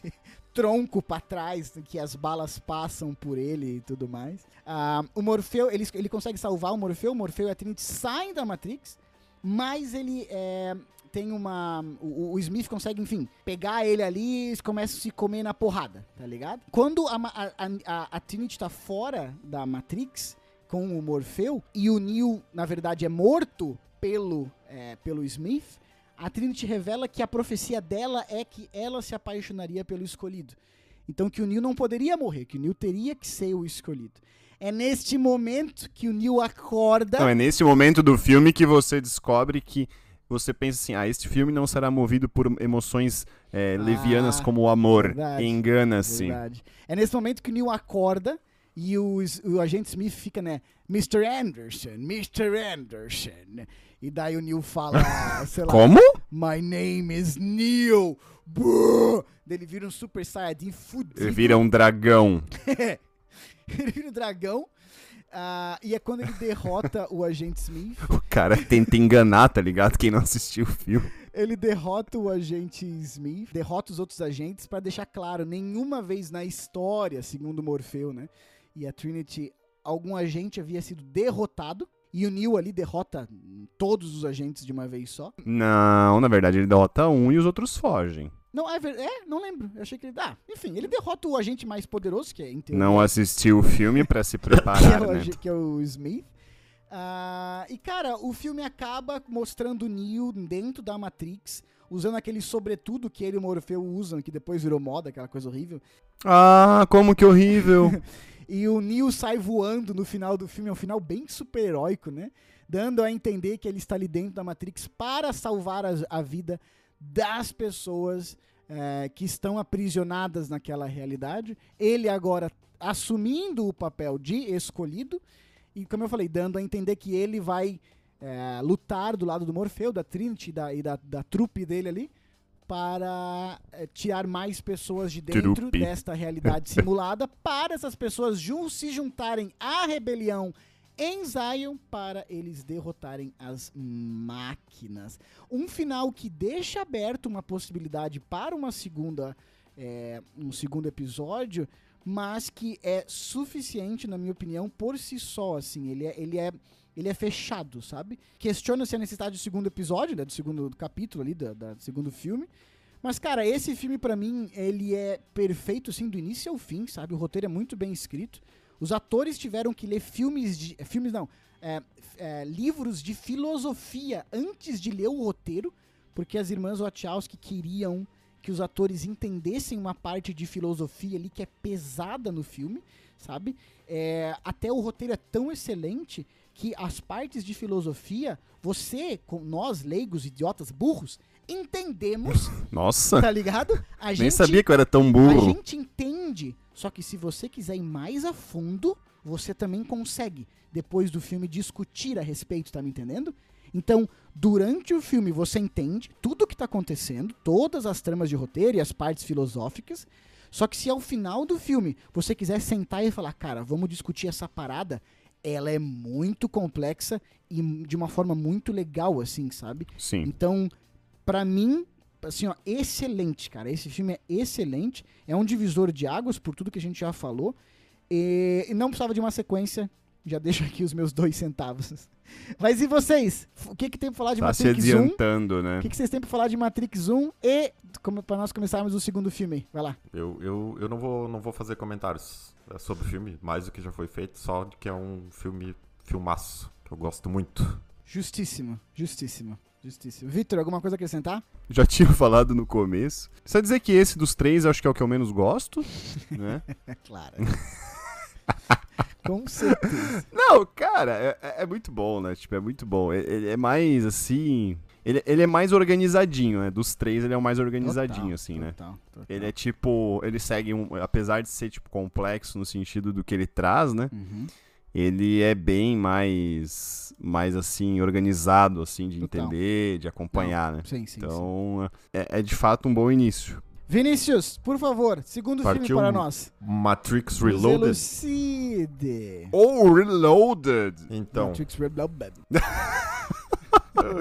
tronco para trás, que as balas passam por ele e tudo mais. Uh, o Morfeu, ele, ele consegue salvar o Morfeu, o Morfeu e a Trinity saem da Matrix, mas ele é, tem uma. O, o, Smith consegue, enfim, pegar ele ali e começa a se comer na porrada, tá ligado? Quando a, a, a, a Trinity tá fora da Matrix com o Morfeu e o Neo, na verdade, é morto pelo, é, pelo Smith, a Trinity revela que a profecia dela é que ela se apaixonaria pelo escolhido. Então que o Neil não poderia morrer, que o Neil teria que ser o escolhido. É neste momento que o Neil acorda. Não, é nesse momento do filme que você descobre que você pensa assim: ah, este filme não será movido por emoções é, levianas ah, como o amor. Engana-se. É nesse momento que o Neil acorda e os, o agente Smith fica, né? Mr. Anderson, Mr. Anderson. E daí o Neil fala, <laughs> sei lá. Como? My name is Neil. Buh! Ele vira um Super Saiyajin fudido. Ele vira um dragão. <laughs> ele vira um dragão. Uh, e é quando ele derrota o agente Smith. <laughs> O cara tenta enganar, tá ligado? Quem não assistiu o filme. ele derrota o agente Smith, derrota os outros agentes para deixar claro, nenhuma vez na história, segundo Morfeu, né, e a Trinity, algum agente havia sido derrotado. E o Neo ali derrota todos os agentes de uma vez só. Não, na verdade ele derrota um e os outros fogem. Não, é, é, não lembro. Eu achei que ele. Ah, enfim, ele derrota o agente mais poderoso, que é em Não assistiu o filme para se preparar, <laughs> que, é o, né? que é o Smith. Uh, e, cara, o filme acaba mostrando o Neo dentro da Matrix, usando aquele sobretudo que ele e o Morfeu usam, que depois virou moda, aquela coisa horrível. Ah, como que horrível! <laughs> e o Neo sai voando no final do filme, é um final bem super-heróico, né? Dando a entender que ele está ali dentro da Matrix para salvar a, a vida das pessoas é, que estão aprisionadas naquela realidade. Ele agora assumindo o papel de escolhido e, como eu falei, dando a entender que ele vai é, lutar do lado do Morfeu, da Trinity da, e da, da trupe dele ali para é, tirar mais pessoas de dentro desta realidade <laughs> simulada para essas pessoas jun se juntarem à rebelião em Zion para eles derrotarem as máquinas. Um final que deixa aberto uma possibilidade para uma segunda, é, um segundo episódio, mas que é suficiente, na minha opinião, por si só. Assim, ele é, ele é, ele é fechado, sabe? Questiona-se a necessidade do segundo episódio, né, do segundo capítulo ali, do, do segundo filme. Mas, cara, esse filme, para mim, ele é perfeito, assim, do início ao fim, sabe? O roteiro é muito bem escrito. Os atores tiveram que ler filmes de. Eh, filmes não. É, é, livros de filosofia antes de ler o roteiro, porque as irmãs Wachowski queriam que os atores entendessem uma parte de filosofia ali que é pesada no filme, sabe? É, até o roteiro é tão excelente que as partes de filosofia, você, com nós leigos, idiotas, burros, entendemos. <laughs> Nossa! Tá ligado? A Nem sabia que eu era tão burro. A gente entende só que se você quiser ir mais a fundo, você também consegue, depois do filme, discutir a respeito, tá me entendendo? Então, durante o filme, você entende tudo o que está acontecendo, todas as tramas de roteiro e as partes filosóficas. Só que se ao final do filme você quiser sentar e falar, cara, vamos discutir essa parada, ela é muito complexa e de uma forma muito legal, assim, sabe? Sim. Então, para mim, assim, ó, excelente, cara. Esse filme é excelente. É um divisor de águas por tudo que a gente já falou. E, e não precisava de uma sequência. Já deixo aqui os meus dois centavos. <laughs> Mas e vocês? O que, que tem pra falar de tá Matrix se adiantando, 1? né? O que, que vocês têm pra falar de Matrix 1 e como, pra nós começarmos o segundo filme? Vai lá. Eu, eu, eu não, vou, não vou fazer comentários é, sobre o filme, mais do que já foi feito, só que é um filme, filmaço, que eu gosto muito. Justíssimo, justíssimo. Justíssimo. Victor, alguma coisa a acrescentar? Já <laughs> tinha falado no começo. Só dizer que esse dos três acho que é o que eu menos gosto, <laughs> né? claro. Com certeza. Não, cara, é, é, é, muito bom, né? Tipo, é muito bom. Ele é, mais assim. Ele, ele é mais organizadinho, né? Dos três, ele é o mais organizadinho, total, assim, né? Total, total. Ele é tipo. Ele segue um. Apesar de ser, tipo, complexo no sentido do que ele traz, né? Uhum ele é bem mais, mais assim, organizado, assim, de entender, de acompanhar, Não. né? Sim, sim, então, sim. É, é, de fato um bom início. Vinícius, por favor, segundo Partiu filme para nós. Matrix Reloaded. Elucide. Ou oh, Reloaded. Então. Matrix Reloaded.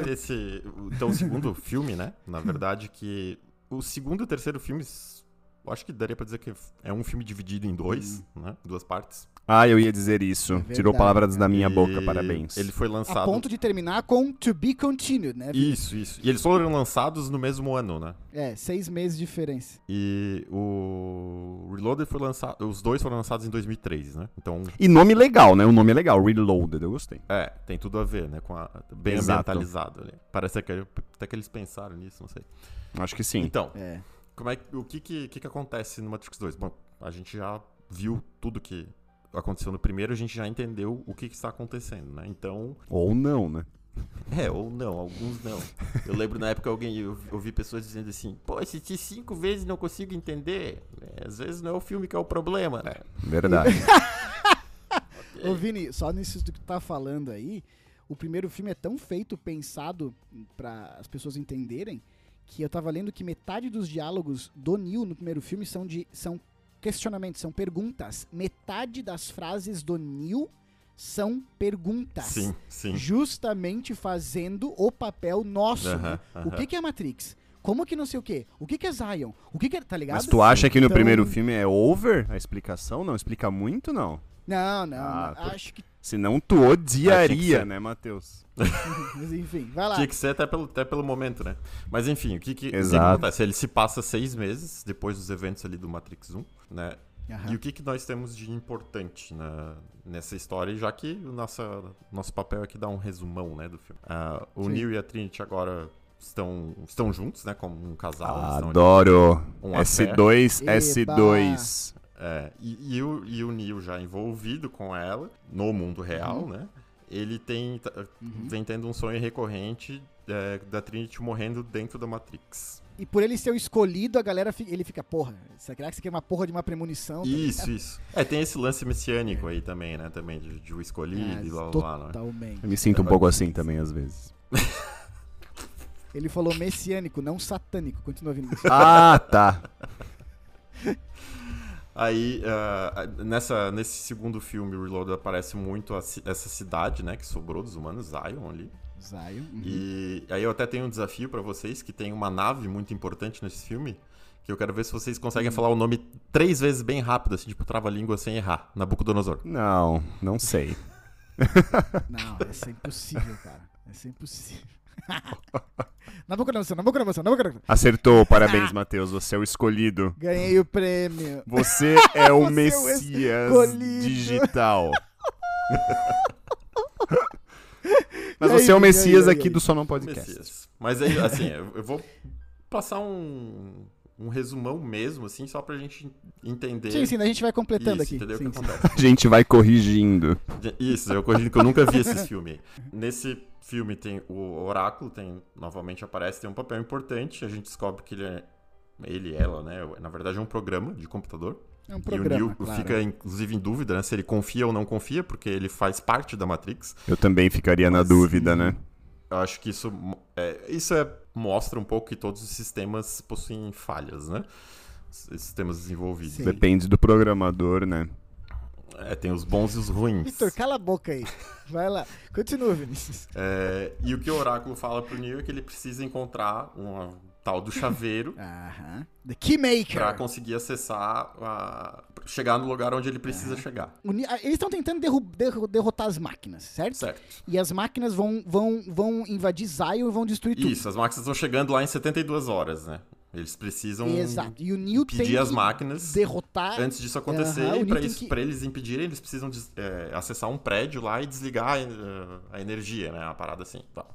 Esse, então, o segundo filme, né? Na verdade, que o segundo e o terceiro filmes, eu acho que daria para dizer que é um filme dividido em dois, hum. né? Duas partes. Ah, eu ia dizer isso. É Tirou palavras da minha boca, parabéns. Ele foi lançado. A ponto de terminar com To Be Continued, né? Isso, isso. E eles foram lançados no mesmo ano, né? É, seis meses de diferença. E o Reloaded foi lançado. Os dois foram lançados em 2003, né? Então. E nome legal, né? O nome é legal, Reloaded, eu gostei. É, tem tudo a ver, né? Com a... Bem Exato. ambientalizado ali. Parece que até que eles pensaram nisso, não sei. Acho que sim. Então, é. como é, o que, que, que acontece no Matrix 2? Bom, a gente já viu tudo que aconteceu no primeiro, a gente já entendeu o que, que está acontecendo, né? Então. Ou não, né? <laughs> É, ou não, alguns não. Eu lembro na época alguém, eu ouvi pessoas dizendo assim, pô, assisti cinco vezes e não consigo entender. É, às vezes não é o filme que é o problema, né? Verdade. <laughs> okay. Ô Vini, só nisso que tu tá falando aí, o primeiro filme é tão feito, pensado para as pessoas entenderem, que eu tava lendo que metade dos diálogos do Neil no primeiro filme são, de, são questionamentos, são perguntas. Metade das frases do Neil são perguntas. Sim, sim. Justamente fazendo o papel nosso. né? O que, que é Matrix? Como que não sei o quê? O que, que é Zion? O que, que é. Tá ligado? Mas tu acha que no Então- primeiro filme é over a explicação? Não explica muito, não. Não, não. Ah, Acho que. Senão tu odiaria, ser. né, Matheus? <laughs> Mas enfim, vai lá. Tinha que ser até pelo, até pelo momento, né? Mas enfim, o que, que, o que que Exato. acontece? Ele se passa seis meses depois dos eventos ali do Matrix 1, né? Aham. E o que, que nós temos de importante na, nessa história, já que o nossa, nosso papel aqui dá um resumão né, do filme. Ah, o Sim. Neo e a Trinity agora estão, estão juntos, né? Como um casal. Adoro. Um S2, Eba. S2. É, e, e o, e o Neo já envolvido com ela, no mundo real, Uhum. né? Ele tem, tá- vem tendo um sonho recorrente é, da Trinity morrendo dentro da Matrix. E por ele ser o escolhido, a galera fi- ele fica, porra, será que isso aqui é uma porra de uma premonição? Tá Isso, isso. É, tem esse lance messiânico aí também, né? Também, de, de o escolhido Ah, e lá, lá, lá, né? Totalmente. Eu me sinto um pouco assim também, às vezes. Ele falou messiânico, não satânico. Continua vindo. Ah, tá. <laughs> Aí, ah, nessa, nesse segundo filme, o Reload aparece muito a essa cidade, né? Que sobrou dos humanos, Zion ali. Zion. uhum. E aí eu até tenho um desafio pra vocês, que tem uma nave muito importante nesse filme, que eu quero ver se vocês conseguem Hum. falar o nome três vezes bem rápido, assim, tipo, trava-língua sem errar. Nabucodonosor. Não, não sei. Não, essa é impossível, cara. Essa é impossível. Nabucodonosor, Nabucodonosor, Nabucodonosor. Acertou, <laughs> parabéns, Matheus. Você é o escolhido. Ganhei o prêmio. Você <laughs> é o Você é o Messias escolhido. digital. <laughs> Mas aí, você é o Messias aí, e aqui aí? do Sonão Podcast. Messias. Mas aí, assim, eu vou passar um, um resumão mesmo, assim, só pra gente entender. Sim, sim, a gente vai completando Isso, aqui. entendeu Sim, o que sim. acontece. A gente vai corrigindo. Isso, eu corrigindo que eu nunca vi esse filme. Nesse filme tem o Oráculo, tem novamente aparece, tem um papel importante. A gente descobre que ele é ele, ela, né? Na verdade é um programa de computador. É um e o programa, Neo claro. fica inclusive em dúvida, né? Se ele confia ou não confia, porque ele faz parte da Matrix. Eu também ficaria na Mas, dúvida, né? Eu acho que isso é, isso é, mostra um pouco que todos os sistemas possuem falhas, né? Sistemas desenvolvidos. Sim. Depende do programador, né? É, tem os bons e os ruins. Vitor, cala a boca aí. Vai lá. Continua, Vinícius. É, e o que o Oráculo fala pro Neo é que ele precisa encontrar uma tal do chaveiro <laughs> Aham. The Keymaker. pra conseguir acessar, a, chegar no lugar onde ele precisa chegar. O Ni- ah, Eles estão tentando derrotar as máquinas, certo? Certo. E as máquinas vão, vão, vão invadir Zion e vão destruir tudo. Isso, as máquinas estão chegando lá em 72 horas, né? Eles precisam Exato. E o tem impedir as máquinas derrotar. antes disso acontecer. O e isso, que- eles impedirem, eles precisam é, acessar um prédio lá e desligar eh, a energia, né? Uma parada assim. Tá.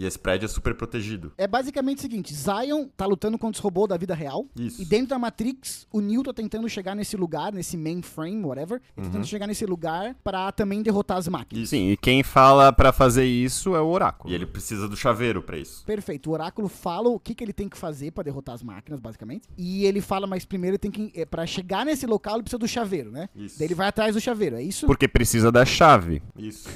E esse prédio é super protegido. É basicamente o seguinte: Zion tá lutando contra os robôs da vida real. Isso. E dentro da Matrix, o Neo tá tentando chegar nesse lugar, nesse mainframe, whatever. Ele tá Uhum. tentando chegar nesse lugar pra também derrotar as máquinas. Isso. Sim, e quem fala pra fazer isso é o Oráculo. E ele precisa do chaveiro pra isso. Perfeito. O oráculo fala o que, que ele tem que fazer pra derrotar as máquinas, basicamente. E ele fala, mas primeiro ele tem que. É, para chegar nesse local, ele precisa do chaveiro, né? Isso. Daí ele vai atrás do chaveiro, é isso? Porque precisa da chave. Isso.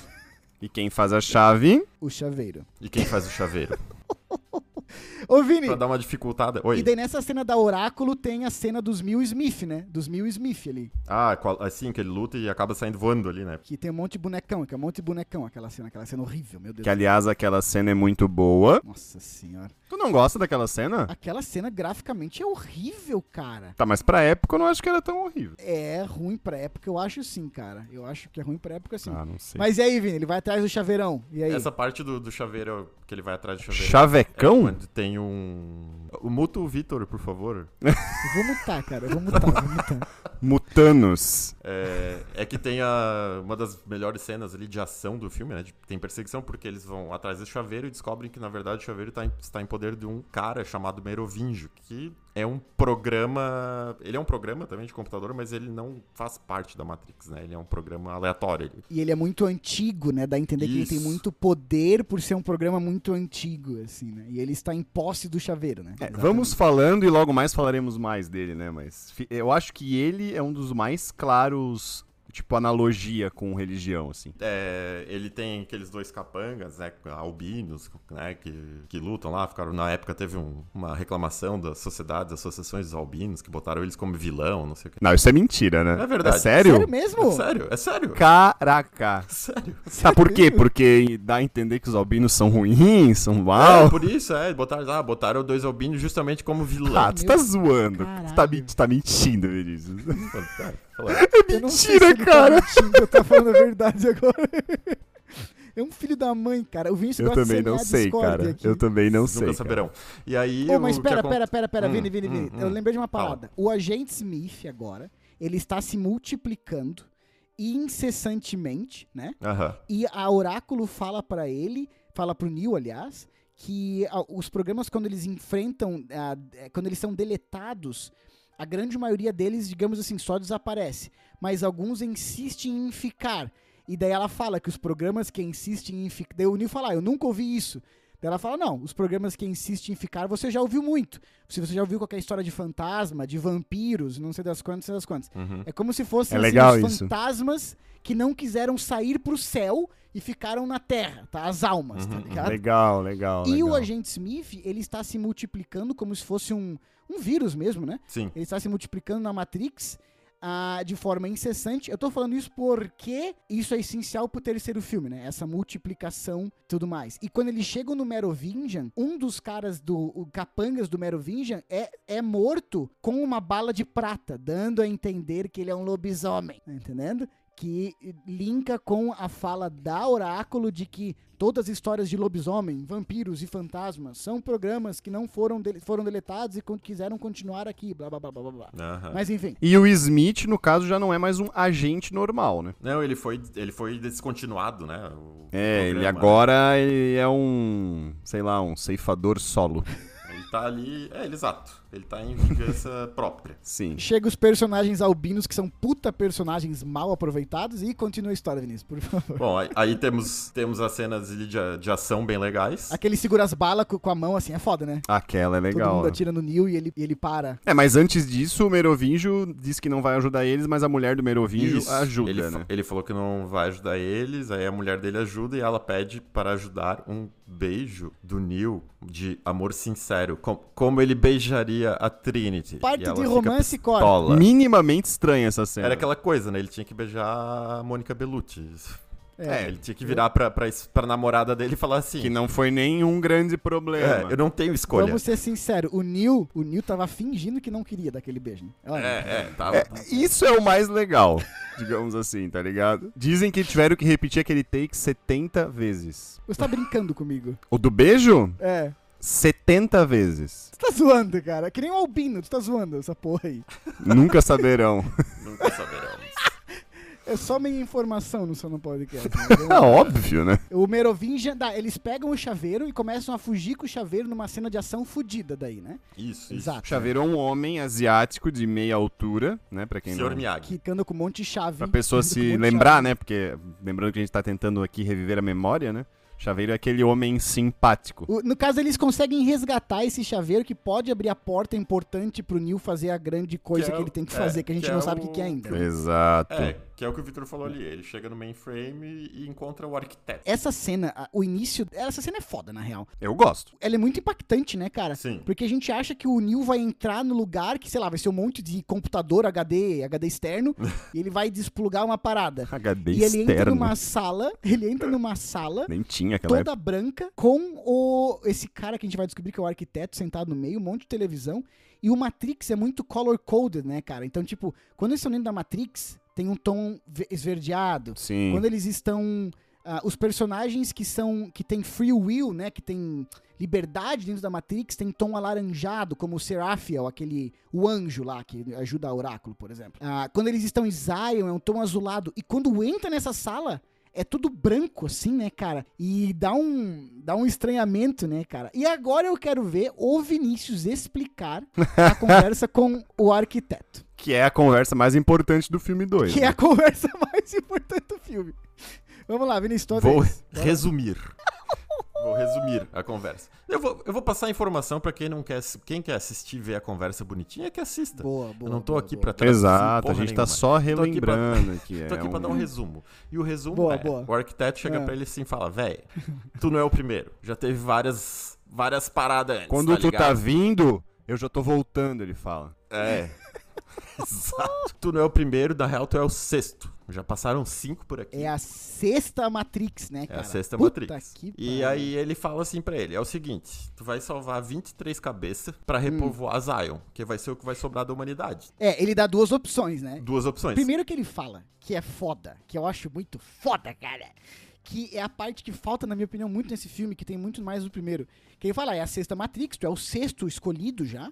E quem faz a chave O chaveiro. E quem faz o chaveiro? <laughs> Ô, Vini, pra dar uma dificultada. Oi. e daí nessa cena da oráculo tem a cena dos Mil Smith, né? Dos Mil Smith ali. Ah, assim que ele luta e acaba saindo voando ali, né? Que tem um monte de bonecão, que é um monte de bonecão aquela cena, aquela cena horrível, meu Deus. que aliás aquela cena é muito boa. Nossa senhora. Tu não gosta daquela cena? Aquela cena graficamente é horrível, cara. Tá, mas pra época eu não acho que era tão horrível. É ruim pra época, eu acho sim, cara. Eu acho que é ruim pra época sim. Ah, não sei. Mas e aí, Vini? Ele vai atrás do chaveirão. E aí? Essa parte do, do chaveiro que ele vai atrás do chaveiro. É Chavecão? quando tem um. O muta o Vitor, por favor. Eu vou mutar, cara. Eu vou mutar, eu vou mutar. <laughs> Mutanos. É, é que tem a, uma das melhores cenas ali de ação do filme, né? de- tem perseguição, porque eles vão atrás do chaveiro e descobrem que, na verdade, o chaveiro tá em- está em poder de um cara chamado Merovingio, que é um programa. Ele é um programa também de computador, mas ele não faz parte da Matrix, né? Ele é um programa aleatório. ali. E ele é muito antigo, né? Dá a entender que ele tem Isso. muito poder por ser um programa muito antigo, assim, né? E ele está em posse do chaveiro, né? É, vamos falando e logo mais falaremos mais dele, né? Mas eu acho que ele é um dos mais claros tipo, analogia com religião, assim? É, ele tem aqueles dois capangas, né, albinos, né, que, que lutam lá, ficaram, na época teve um, uma reclamação das sociedades, associações dos albinos, que botaram eles como vilão, não sei o que. Não, isso é mentira, né? É verdade. É sério? Sério mesmo? É sério, é sério. Caraca. <laughs> Sério. Tá, por quê? Porque dá a entender que os albinos são ruins, são mal. É, por isso, é, botaram, ah, botaram dois albinos justamente como vilão. Ah, tu tá zoando. Caralho. Tu tá, tu tá mentindo, Vinícius. Cara, Eu não sei Mentira, se ele cara. Tá mentindo, ou tá falando a verdade agora. É um filho da mãe, cara. O Vinícius Eu gosta de também não semear sei, cara. aqui. Eu também não Vocês sei. Nunca cara. saberão. E aí. Ô, mas pera, pera, pera, pera, Hum, Vini, Vini, Vini. hum, Eu hum. lembrei de uma Fala. parada. O agente Smith agora, ele está se multiplicando incessantemente, né? Aham. E a Oráculo fala pra ele, fala pro Neil, aliás, que os programas quando eles enfrentam, eh, quando eles são deletados, a grande maioria deles, digamos assim, só desaparece. Mas alguns insistem em ficar. E daí ela fala que os programas que insistem em ficar. Daí o Neil fala, ah, eu nunca ouvi isso. Daí ela fala, não, os programas que insistem em ficar, você já ouviu muito. Se você já ouviu qualquer história de fantasma, de vampiros, não sei das quantas, não sei das quantas. Uhum. É como se fossem É assim, os fantasmas que não quiseram sair pro céu e ficaram na terra, tá? As almas, tá Uhum, ligado? Legal, legal. E legal. o agente Smith, ele está se multiplicando como se fosse um, um vírus mesmo, né? Sim. Ele está se multiplicando na Matrix ah, de forma incessante. Eu tô falando isso porque isso é essencial pro terceiro filme, né? Essa multiplicação e tudo mais. E quando eles chegam no Merovingian, um dos caras do o capangas do Merovingian é, é morto com uma bala de prata, dando a entender que ele é um lobisomem, tá entendendo? Que linka com a fala da Oráculo de que todas as histórias de lobisomem, vampiros e fantasmas são programas que não foram, dele- foram deletados e con- quiseram continuar aqui, blá blá blá blá blá. Aham. Mas enfim. E o Smith, no caso, já não é mais um agente normal, né? Não, ele foi, ele foi descontinuado, né? o É, ele programa, agora ele é um, sei lá, um ceifador solo. né? Ele tá ali. É, ele, exato. Ele tá em vingança <laughs> própria. Sim. Chega os personagens albinos, que são puta personagens mal aproveitados, e continua a história, Vinícius, por favor. Bom, aí, aí temos, temos as cenas de, de ação bem legais. Aquele segura as balas co- com a mão, assim, é foda, né? Aquela é Todo legal. mundo né? atira no Neil e ele, e ele para. É, mas antes disso, o Merovingio diz que não vai ajudar eles, mas a mulher do Merovingio Isso. ajuda, ele, né? ele falou que não vai ajudar eles, aí a mulher dele ajuda e ela pede para ajudar um beijo do Neil de amor sincero. Com- como ele beijaria a Trinity. Parte de romance, corta. pistola. Minimamente estranha essa cena. Era aquela coisa, né? Ele tinha que beijar a Mônica Bellucci. É. É, ele tinha que virar pra, pra, pra namorada dele e falar assim: Que não foi nenhum grande problema. é, Eu não tenho escolha. Vamos ser sinceros, o Neil, o Neil tava fingindo que não queria daquele beijo. né? Olha, É, é, tava. É, isso é o mais legal, <laughs> digamos assim, tá ligado? Dizem que tiveram que repetir aquele take 70 vezes. Você tá brincando comigo. O do beijo? É. 70 vezes. Você tá zoando, cara. Que nem um albino, tu tá zoando essa porra aí. Nunca saberão. <laughs> Nunca saberemos. É só meia informação no seu no podcast. <laughs> né? É óbvio, né? O Merovingian, dá, eles pegam o chaveiro e começam a fugir com o chaveiro numa cena de ação fudida daí, né? Isso, isso. Exato. O chaveiro é um homem asiático de meia altura, né? Pra quem Senhor não... Miyagi. Que anda com um monte de chave. Pra pessoa se lembrar, né? Porque lembrando que a gente tá tentando aqui reviver a memória, né? Chaveiro é aquele homem simpático. O- No caso, eles conseguem resgatar esse chaveiro que pode abrir a porta importante pro Neil fazer a grande coisa Que é que, ele tem que é, fazer, que a gente que não é sabe o que, o- que é ainda. Exato. É, que é o que o Victor falou ali. Ele chega no mainframe e, e encontra o arquiteto. Essa cena, o início. Essa cena é foda, na real. Eu gosto. Ela é muito impactante, né, cara? Sim. Porque a gente acha que o Neil vai entrar no lugar que, sei lá, vai ser um monte de computador HD, HD externo, <laughs> e ele vai desplugar uma parada. HD e ele entra externo. numa sala, ele entra numa sala Nem tinha aquela toda branca, com o esse cara que a gente vai descobrir que é o arquiteto sentado no meio, um monte de televisão. E o Matrix é muito color-coded, né, cara? Então, tipo, quando eles estão dentro da Matrix, tem um tom ve- esverdeado. Sim. Quando eles estão. ah, os personagens que são. que tem free will, né? Que tem liberdade dentro da Matrix, tem tom alaranjado, como o Seraphiel, aquele. o anjo lá, que ajuda a Oráculo, por exemplo. Ah, quando eles estão em Zion, é um tom azulado. E quando entra nessa sala. É tudo branco, assim, né, cara? E dá um, dá um estranhamento, né, cara? E agora eu quero ver o Vinícius explicar a <laughs> conversa com o arquiteto. Que é a conversa mais importante do filme 2. Que é a conversa <laughs> mais importante do filme. Vamos lá, Vinícius, toda Vou vez. resumir. <laughs> Vou resumir a conversa. Eu vou, eu vou passar a informação para quem não quer, quem quer assistir e ver a conversa bonitinha, que assista. Boa, boa. Eu não tô boa, aqui para traduzir Exato, a gente tá nenhuma. só Tô aqui pra- relembrando <laughs> aqui. Tô é aqui pra um- dar um resumo. E o resumo Boa, é, boa. o arquiteto chega É. pra ele assim e fala, véi, tu não é o primeiro. Já teve várias, várias paradas antes, Quando tá tu tá vindo, eu já tô voltando, ele fala. É. <laughs> Exato. Tu não é o primeiro, na real tu é o sexto. Já passaram cinco por aqui. É a sexta Matrix, né, É cara? a sexta Puta Matrix. E aí ele fala assim pra ele, é o seguinte, tu vai salvar 23 cabeças pra Hum. repovoar Zion, que vai ser o que vai sobrar da humanidade. É, ele dá duas opções, né? Duas opções. Primeiro que ele fala, que é foda, que eu acho muito foda, cara. Que é a parte que falta, na minha opinião, muito nesse filme, que tem muito mais do primeiro. Que ele fala, é a sexta Matrix, tu é o sexto escolhido já.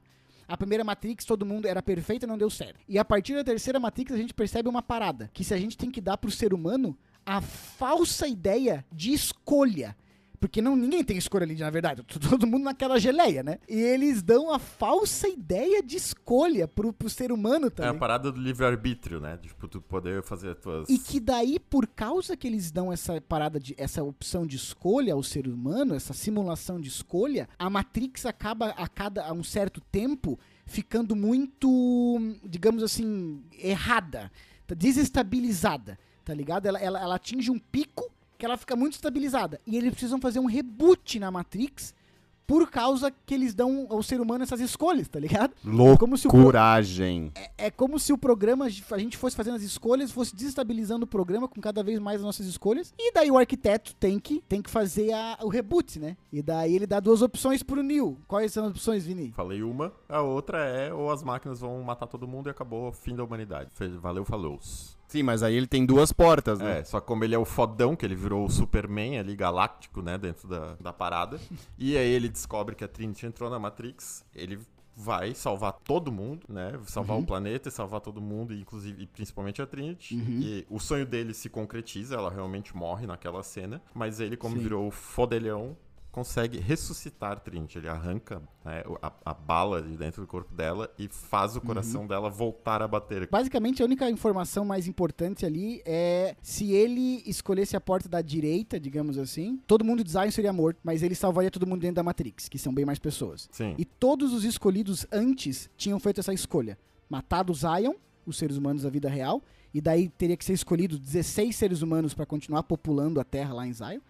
A primeira Matrix, todo mundo era perfeita e não deu certo. E a partir da terceira Matrix, a gente percebe uma parada. Que se a gente tem que dar pro ser humano a falsa ideia de escolha. Porque não, ninguém tem escolha ali, na verdade. <laughs> Todo mundo naquela geleia, né? E eles dão a falsa ideia de escolha pro, pro ser humano É também. a parada do livre-arbítrio, né? Tipo, tu poder fazer as tuas... E que daí, por causa que eles dão essa parada de essa opção de escolha ao ser humano, essa simulação de escolha, a Matrix acaba a cada a um certo tempo ficando muito, digamos assim, errada, desestabilizada, tá ligado? Ela, ela, ela atinge um pico que ela fica muito estabilizada. E eles precisam fazer um reboot na Matrix por causa que eles dão ao ser humano essas escolhas, tá ligado? Como se o pro- Loucuragem. é como se o programa, a gente fosse fazendo as escolhas, fosse desestabilizando o programa com cada vez mais as nossas escolhas. E daí o arquiteto tem que, tem que fazer a- o reboot, né? E daí ele dá duas opções pro Neil. Quais são as opções, Vini? Falei uma, a outra é ou as máquinas vão matar todo mundo e acabou o fim da humanidade. Valeu, falou. Sim, mas aí ele tem duas portas, né? É, só como ele é o fodão, que ele virou o Superman ali, galáctico, né, dentro da, da parada. e aí ele descobre que a Trinity entrou na Matrix, ele vai salvar todo mundo, né, salvar o planeta e salvar todo mundo, inclusive, e principalmente a Trinity. E o sonho dele se concretiza, ela realmente morre naquela cena, mas ele, como Sim. virou o fodelhão, consegue ressuscitar Trinity. Ele arranca né, a, a bala de dentro do corpo dela e faz o coração dela voltar a bater. Basicamente, a única informação mais importante ali é se ele escolhesse a porta da direita, digamos assim, todo mundo de Zion seria morto, mas ele salvaria todo mundo dentro da Matrix, que são bem mais pessoas. Sim. E todos os escolhidos antes tinham feito essa escolha. Matado Zion, os seres humanos da vida real, e daí teria que ser escolhido 16 seres humanos para continuar populando a Terra lá em Zion.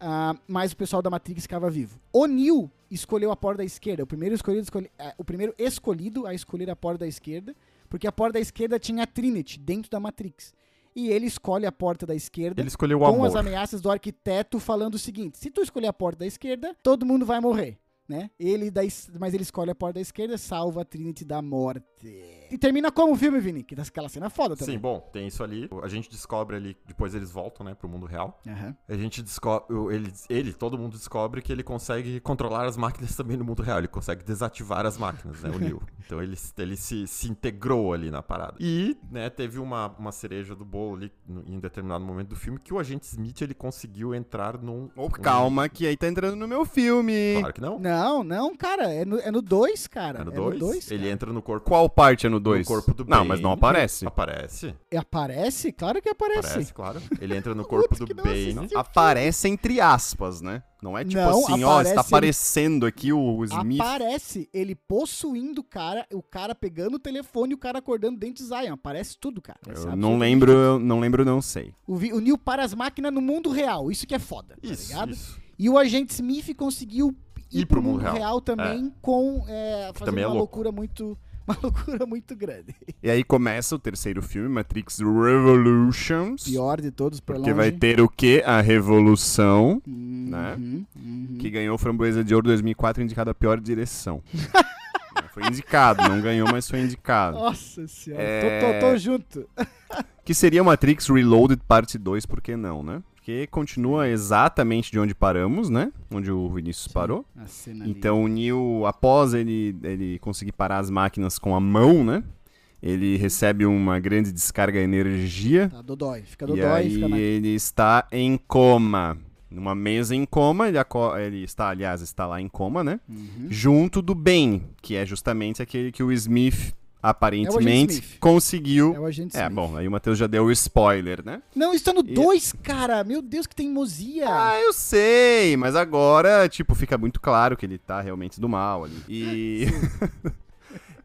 Ah, mas o pessoal da Matrix ficava vivo. O Neo escolheu a porta da esquerda. O primeiro escolhido, escolhe- ah, o primeiro escolhido a escolher a porta da esquerda, porque a porta da esquerda tinha a Trinity dentro da Matrix. E ele escolhe a porta da esquerda Ele escolheu o com amor. as ameaças do arquiteto falando o seguinte: se tu escolher a porta da esquerda, todo mundo vai morrer. Né? Ele da mas ele escolhe a porta da esquerda, salva a Trinity da morte. E termina como o filme, Vini? Que dá aquela cena foda também. Sim, bom, tem isso ali. A gente descobre ali, depois eles voltam, né, pro mundo real. Aham. A gente descobre, ele, ele, todo mundo descobre que ele consegue controlar as máquinas <laughs> também no mundo real. Ele consegue desativar as máquinas, né, o Neo. <laughs> Então ele, ele se, se integrou ali na parada. E, né, teve uma, uma cereja do bolo ali no- em determinado momento do filme que o agente Smith, ele conseguiu entrar num... Um- calma, que aí tá entrando no meu filme. Claro que não. Não, não, cara. É no 2, é no dois, cara. É no É 2? dois, ele entra no corpo, Qual parte é no 2? no corpo do Não, mas não aparece. Aparece. E Aparece? Claro que aparece. Aparece, claro. Ele entra no <laughs> corpo do não Bane. Aparece entre aspas, né? Não é tipo Não, assim, ó, está aparece- aparecendo aqui o Smith. Aparece ele possuindo o cara, o cara pegando o telefone e o cara acordando dentro de Zion. Aparece tudo, cara. Eu não absolutamente lembro, eu não lembro, não sei. O, Vi- o Neo para as máquinas no mundo real. Isso que é foda, tá Isso, ligado? isso. E o agente Smith conseguiu ir, Ir pro pro mundo mundo real, real. também com é, fazendo também é uma louco. loucura muito <laughs> uma loucura muito grande. E aí começa o terceiro filme, Matrix Revolutions. Pior de todos por Porque longe. vai ter o quê? A Revolução, Uhum, né? uhum. que ganhou Framboesa de Ouro 2004, indicado a pior direção. <laughs> foi indicado, não ganhou, mas foi indicado. Nossa senhora, É. tô, tô- tô junto. Que seria o Matrix Reloaded parte 2, por que não, né? Porque continua exatamente de onde paramos, né? Onde o Vinícius parou. Cena ali. Então o Neo, após ele, ele conseguir parar as máquinas com a mão, né? Ele recebe uma grande descarga de energia. Tá, dodói. Fica E dodói, aí fica na... ele está em coma. Numa mesa em coma, ele, ele está, aliás, está lá em coma, né? Uhum. Junto do Ben, que é justamente aquele que o Smith aparentemente, é conseguiu. É o agente É, bom, aí o Matheus já deu o spoiler, né? Não, isso tá no 2, e... cara. Meu Deus, que teimosia. Ah, eu sei, mas agora, tipo, fica muito claro que ele tá realmente do mal ali. E. <laughs>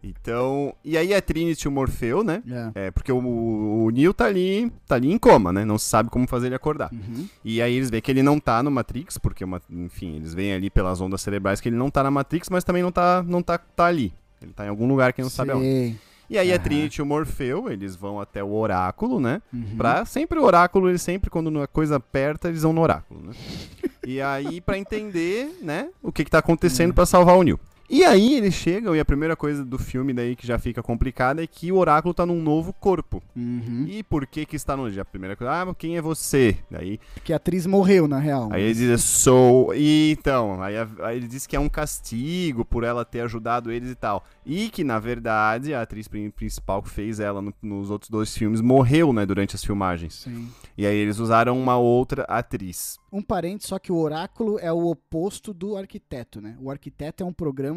Então, e aí a Trinity e o Morfeu, né? É. é porque o, o Neo tá ali, tá ali em coma, né? Não se sabe como fazer ele acordar. Uhum. E aí eles veem que ele não tá no Matrix, porque, enfim, eles veem ali pelas ondas cerebrais que ele não tá na Matrix, mas também não tá, não tá, tá ali. Ele tá em algum lugar que não sabe onde. E aí uhum. a Trinity e o Morfeu, eles vão até o oráculo, né? Uhum. Pra sempre o oráculo, eles sempre, quando a coisa aperta, eles vão no oráculo, né? e aí, para entender, né, o que que tá acontecendo uhum. para salvar o Neo. E aí eles chegam e a primeira coisa do filme daí que já fica complicada é que o oráculo tá num novo corpo. Uhum. E por que que está no... A primeira coisa, ah, quem é você? Daí... Que a atriz morreu, na real. Aí ele diz, sou... E, então, aí, aí ele diz que é um castigo por ela ter ajudado eles e tal. E que, na verdade, a atriz principal que fez ela no, nos outros dois filmes morreu, né, durante as filmagens. Sim. E aí eles usaram uma outra atriz. Um parente, só que o oráculo é o oposto do arquiteto, né? O arquiteto é um programa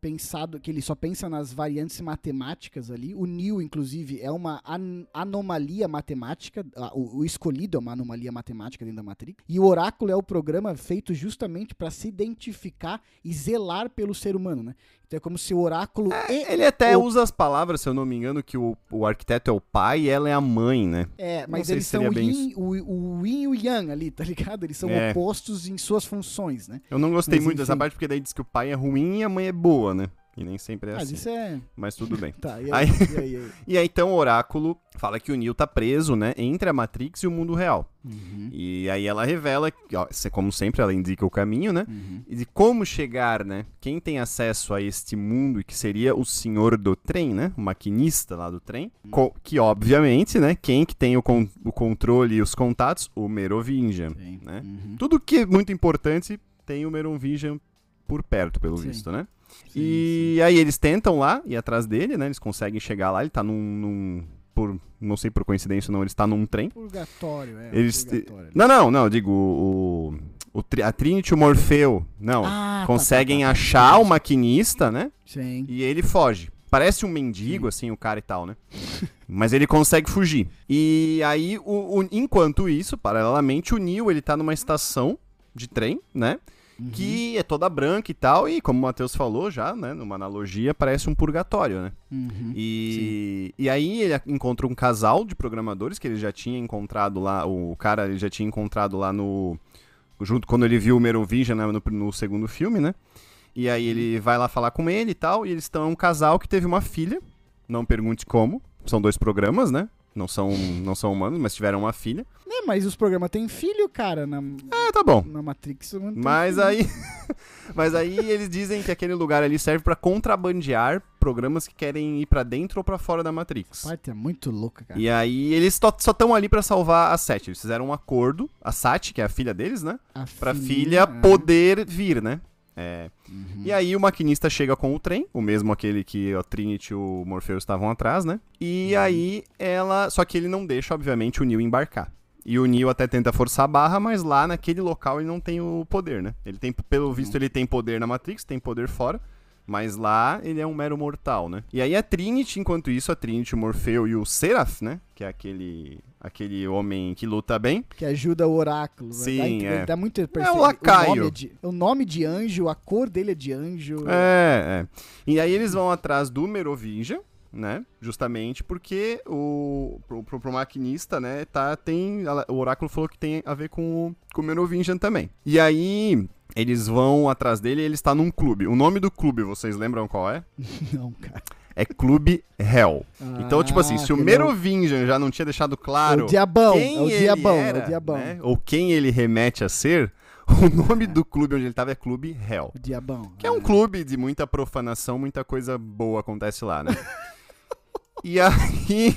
pensado que ele só pensa nas variantes matemáticas ali. O Neo, inclusive, é uma an anomalia matemática. O, o, escolhido é uma anomalia matemática dentro da Matrix. E o Oráculo é o programa feito justamente para se identificar e zelar pelo ser humano, né? Então é como se o oráculo. É, ele até o... usa as palavras, se eu não me engano, que o, o arquiteto é o pai e ela é a mãe, né? É, mas eles são o yin, o, o yin e o yang ali, tá ligado? Eles são é. opostos em suas funções, né? Eu não gostei mas, muito enfim... dessa parte, porque daí diz que o pai é ruim e a mãe é boa, né? E nem sempre é Mas assim. isso é... Mas tudo bem. <laughs> tá, e aí, aí... E, aí, e, aí? <laughs> e aí, então, o oráculo fala que o Neo tá preso, né, entre a Matrix e o mundo real. Uhum. E aí ela revela, ó, como sempre, ela indica o caminho, né, uhum. e de como chegar, né, quem tem acesso a este mundo, que seria o senhor do trem, né, o maquinista lá do trem, uhum. que obviamente, né, quem que tem o, con o controle e os contatos? O Merovingian, Sim. né. Uhum. Tudo que é muito importante tem o Merovingian por perto, pelo Sim. visto, né. Sim, e sim. aí eles tentam lá ir atrás dele, né? Eles conseguem chegar lá, ele tá num. num por, não sei por coincidência não, ele está num trem. Purgatório, é. Eles, purgatório. Não, não, não, digo, o, o, a Trinity e o Morfeu, não, ah, conseguem tá, tá, tá, achar o maquinista, né? Sim. E ele foge. Parece um mendigo, Sim. assim, o cara e tal, né? <laughs> Mas ele consegue fugir. E aí, o, o, enquanto isso, paralelamente, o Neo, ele tá numa estação de trem, né? Uhum. que é toda branca e tal, e como o Matheus falou já, né, numa analogia, parece um purgatório, né? Uhum. E, e aí ele encontra um casal de programadores que ele já tinha encontrado lá, o cara ele já tinha encontrado lá no... junto quando ele viu o Merovingian né, no, no segundo filme, né? E aí ele vai lá falar com ele e tal, e eles estão um casal que teve uma filha, não pergunte como, são dois programas, né? Não são, não são humanos, mas tiveram uma filha. É, mas os programas têm filho, cara. Na, é, tá bom. Na Matrix. Mas filho. aí. <laughs> mas aí eles dizem que aquele lugar ali serve para contrabandear programas que querem ir para dentro ou para fora da Matrix. A parte é muito louca, cara. E aí eles só estão ali para salvar a Sete. Eles fizeram um acordo, a Sati, que é a filha deles, né? A pra filha, filha poder vir, né? É. Uhum. E aí o maquinista chega com o trem, o mesmo aquele que a Trinity e o Morpheus estavam atrás, né? E uhum. aí ela. Só que ele não deixa, obviamente, o Neo embarcar. E o Neo até tenta forçar a barra, mas lá naquele local ele não tem o poder, né? Ele tem, pelo visto, uhum. ele tem poder na Matrix, tem poder fora. Mas lá ele é um mero mortal, né? E aí a Trinity, enquanto isso, a Trinity, o Morfeu e o Seraph, né? Que é aquele aquele homem que luta bem. Que ajuda o oráculo. Sim, né? dá, é. Dá muito é o lacaio. O nome, é de, o nome de anjo, a cor dele é de anjo. É, é. E aí eles vão atrás do Merovingia, né? Justamente porque o pro, pro, pro, maquinista, né, tá tem o oráculo falou que tem a ver com, com o Merovingian também. E aí eles vão atrás dele e ele está num clube. O nome do clube, vocês lembram qual é? <laughs> Não, cara. É Clube Hell. Ah, então, tipo assim, se o Merovingian já não tinha deixado claro. O diabão, quem é o diabão, era, é o diabão. Né? Ou quem ele remete a ser, <laughs> o nome é. do clube onde ele estava é Clube Hell. O diabão. Que é um clube de muita profanação, muita coisa boa acontece lá, né? <laughs> e aí.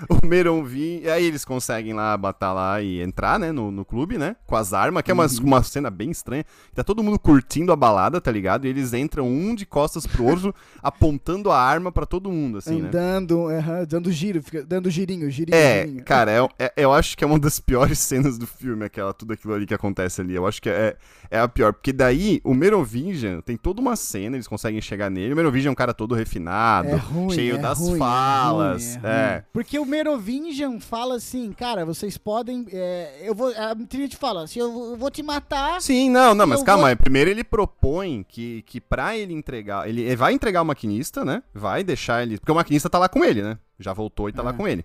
<laughs> o Meronvin. Aí eles conseguem lá batalhar e entrar, né, no, no clube, né? Com as armas, que é uma, uhum. uma cena bem estranha. Tá todo mundo curtindo a balada, tá ligado? E eles entram um de costas pro outro, <laughs> apontando a arma para todo mundo, assim, né? Andando, né? Uh, dando giro, fica dando girinho, girinho. É, girinho. cara, é, <laughs> é, eu acho que é uma das piores cenas do filme, aquela, tudo aquilo ali que acontece ali. Eu acho que é, é a pior. Porque daí, o Merovingian tem toda uma cena, eles conseguem chegar nele. O Merovingian é um cara todo refinado, é ruim, cheio é das ruim, é falas. É, é, Porque o Merovingian fala assim, cara, vocês podem. É, eu vou. A Trinity fala, se eu, eu, vou te matar. Sim, não, não, mas calma vou... Primeiro ele propõe que, que pra ele entregar. Ele, ele vai entregar o maquinista, né? Vai deixar ele. Porque o maquinista tá lá com ele, né? Já voltou e tá lá com ele.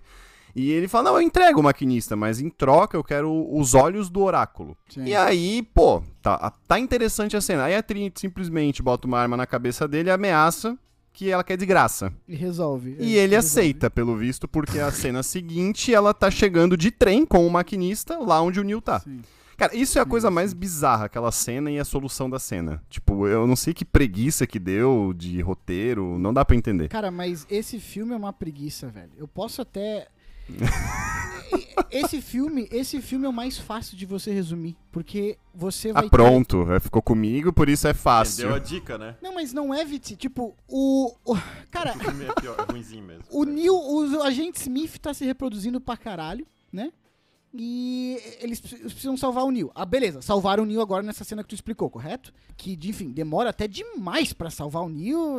E ele fala: Não, eu entrego o maquinista, mas em troca eu quero os olhos do oráculo. Sim. E aí, pô, tá, tá interessante a cena. Aí a Trinity simplesmente bota uma arma na cabeça dele e ameaça que ela quer de graça. E resolve. E ele resolve. aceita, pelo visto, porque a cena seguinte ela tá chegando de trem com o maquinista lá onde o Neil tá. Sim. Cara, isso é a coisa mais bizarra, aquela cena e a solução da cena. Tipo, eu não sei que preguiça que deu de roteiro, não dá para entender. Cara, mas esse filme é uma preguiça, velho. Eu posso até esse filme, esse filme é o mais fácil de você resumir, porque você vai Ah, pronto, ter... ficou comigo, por isso é fácil. Deu a dica, né? Não, mas não é, Viti, tipo, o, o cara, o filme é pior, é ruimzinho mesmo. O Neil, o agente Smith tá se reproduzindo pra caralho, né? E eles precisam salvar o Neil. Ah, beleza, salvaram o Neil agora nessa cena que tu explicou, correto? Que, enfim, demora até demais para salvar o Neil.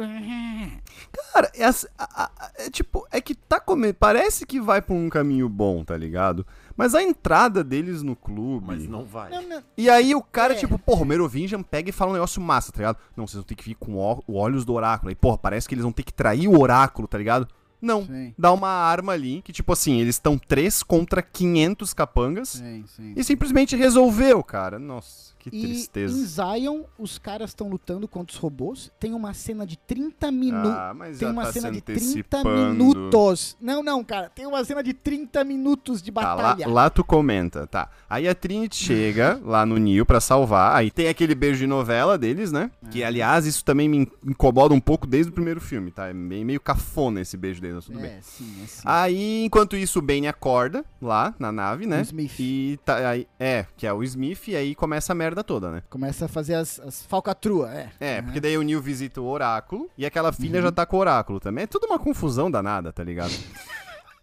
<laughs> Cara, é, é, tipo, é que tá comendo. Parece que vai por um caminho bom, tá ligado? Mas a entrada deles no clube. Mas não vai. Não, não. E aí o cara, é. tipo, porra, o Merovingian pega e fala um negócio massa, tá ligado? Não, vocês vão ter que vir com o olhos do oráculo. Aí, porra, parece que eles vão ter que trair o oráculo, tá ligado? Não. Sim. Dá uma arma ali, que tipo assim, eles estão 3 contra 500 capangas. Sim, sim, e simplesmente resolveu, cara. Nossa, que e tristeza. em Zion, os caras estão lutando contra os robôs. Tem uma cena de 30 minutos. Ah, mas Tem uma tá cena de 30 minutos. Não, não, cara. Tem uma cena de 30 minutos de batalha. Tá, lá, lá tu comenta, tá. Aí a Trinity chega <laughs> lá no Neo para salvar. Aí tem aquele beijo de novela deles, né? É. Que, aliás, isso também me incomoda um pouco desde o primeiro filme, tá? É meio, meio cafona esse beijo deles tudo é, bem. Sim, é sim. Aí, enquanto isso, o Bane acorda lá na nave, né? O Smith. E tá, aí, é, que é o Smith, e aí começa a merda toda, né? Começa a fazer as, as falcatruas, é. É, uhum. porque daí o Neil visita o oráculo, e aquela filha uhum. já tá com o oráculo também. É tudo uma confusão danada, tá ligado? <laughs>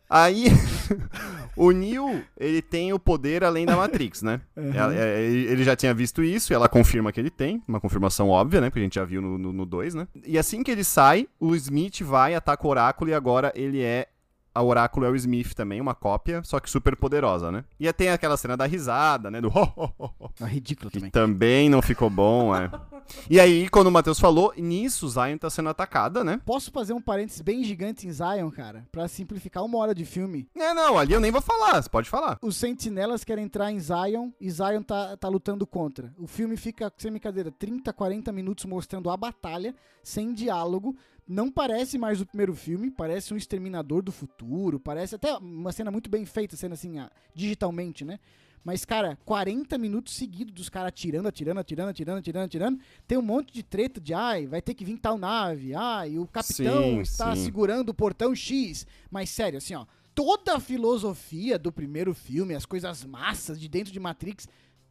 Aí, <laughs> o Neo, ele tem o poder além da Matrix, né? Uhum. É, ele já tinha visto isso e ela confirma que ele tem. Uma confirmação óbvia, né? Porque a gente já viu no 2, né? E assim que ele sai, o Smith vai, ataca o Oráculo e agora ele é a Oráculo é o Smith também, uma cópia, só que super poderosa, né? E tem aquela cena da risada, né? Do ho, ho, ho, É ridículo também. também não ficou bom, é. <laughs> E aí, quando o Matheus falou, nisso Zion tá sendo atacada, né? Posso fazer um parênteses bem gigante em Zion, cara? Pra simplificar uma hora de filme. É, não, ali eu nem vou falar, você pode falar. Os sentinelas querem entrar em Zion e Zion tá, tá lutando contra. O filme fica, sem brincadeira, 30, 40 minutos mostrando a batalha, sem diálogo, não parece mais o primeiro filme, parece um Exterminador do Futuro, parece até uma cena muito bem feita, sendo assim, digitalmente, né? Mas, cara, 40 minutos seguidos dos caras atirando, atirando, atirando, atirando, atirando, atirando. Tem um monte de treta de, ai, vai ter que vir tal nave, ai, o capitão sim, está sim. segurando o portão X. Mas, sério, assim, ó, toda a filosofia do primeiro filme, as coisas massas de dentro de Matrix,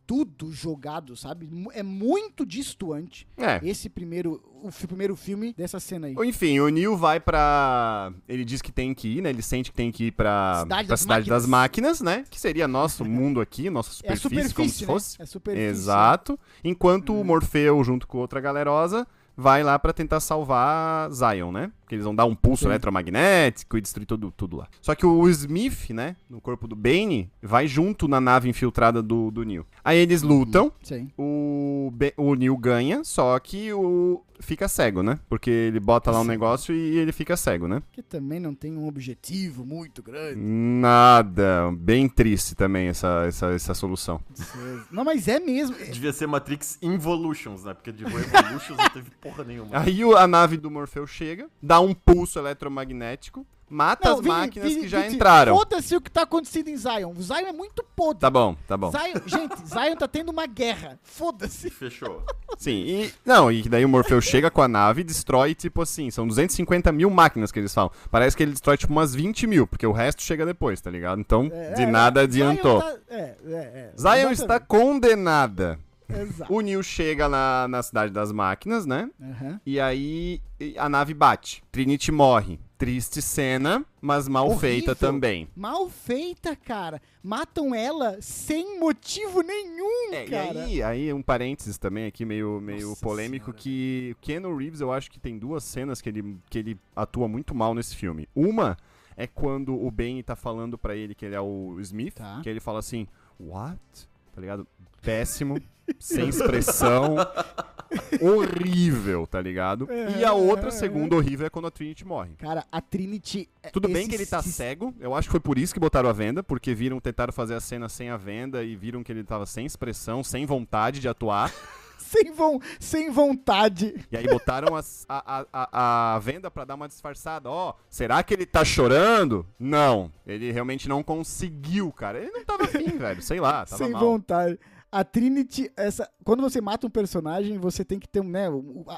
tudo jogado, sabe? É muito distoante é. esse primeiro, o primeiro filme dessa cena aí. Enfim, o Neil vai pra. Ele diz que tem que ir, né? Ele sente que tem que ir pra Cidade, pra das, cidade máquinas. das Máquinas, né? Que seria nosso <laughs> mundo aqui, nossa superfície, é superfície como se né? fosse. É superfície. Exato. Enquanto hum. o Morfeu, junto com outra galerosa, vai lá para tentar salvar Zion, né? Porque eles vão dar um pulso Sim. eletromagnético e destruir tudo, tudo lá. Só que o Smith, né, no corpo do Bane, vai junto na nave infiltrada do, do Neil. Aí eles lutam, Sim. O, o Neil ganha, só que o fica cego, né? Porque ele bota lá um negócio e ele fica cego, né? Que também não tem um objetivo muito grande. Nada. Bem triste também essa, essa, essa solução. Não, mas é mesmo. <laughs> Devia ser Matrix Involutions, né? Porque de Evolutions não teve porra nenhuma. Aí a nave do Morpheus chega, dá um pulso eletromagnético, mata não, as máquinas que já entraram. Foda-se o que tá acontecendo em Zion. O Zion é muito podre. Tá bom, tá bom. Zion, gente, Zion tá tendo uma guerra. Foda-se. Fechou. <laughs> Sim, e. Não, e daí o Morpheus chega com a nave e destrói, tipo assim, são 250 mil máquinas que eles falam. Parece que ele destrói, tipo, umas 20 mil, porque o resto chega depois, tá ligado? Então, é, de é, nada adiantou. Zion, tá... é, é, é. Zion está condenada. Exato. O Neil chega na, na cidade das máquinas, né? Uhum. E aí a nave bate. Trinity morre. Triste cena, mas mal Horrível. feita também. Mal feita, cara. Matam ela sem motivo nenhum, é, cara. E aí, aí, um parênteses também aqui, meio, meio polêmico, senhora. que Keanu Reeves, eu acho que tem duas cenas que ele, que ele atua muito mal nesse filme. Uma é quando o Ben tá falando para ele que ele é o Smith, tá. que ele fala assim, what? Tá ligado? Péssimo. <laughs> sem expressão. <laughs> horrível, tá ligado? É, e a outra, segunda horrível, é quando a Trinity morre. Cara, a Trinity. É Tudo bem que ele tá cego. Eu acho que foi por isso que botaram a venda, porque viram, tentaram fazer a cena sem a venda e viram que ele tava sem expressão, sem vontade de atuar. <laughs> sem, vo sem vontade. E aí botaram as, a, a, a, venda para dar uma disfarçada. Ó, oh, será que ele tá chorando? Não. Ele realmente não conseguiu, cara. Ele não tava afim, <laughs> velho. Sei lá, tava sem mal. vontade a Trinity, essa, quando você mata um personagem, você tem que ter, né,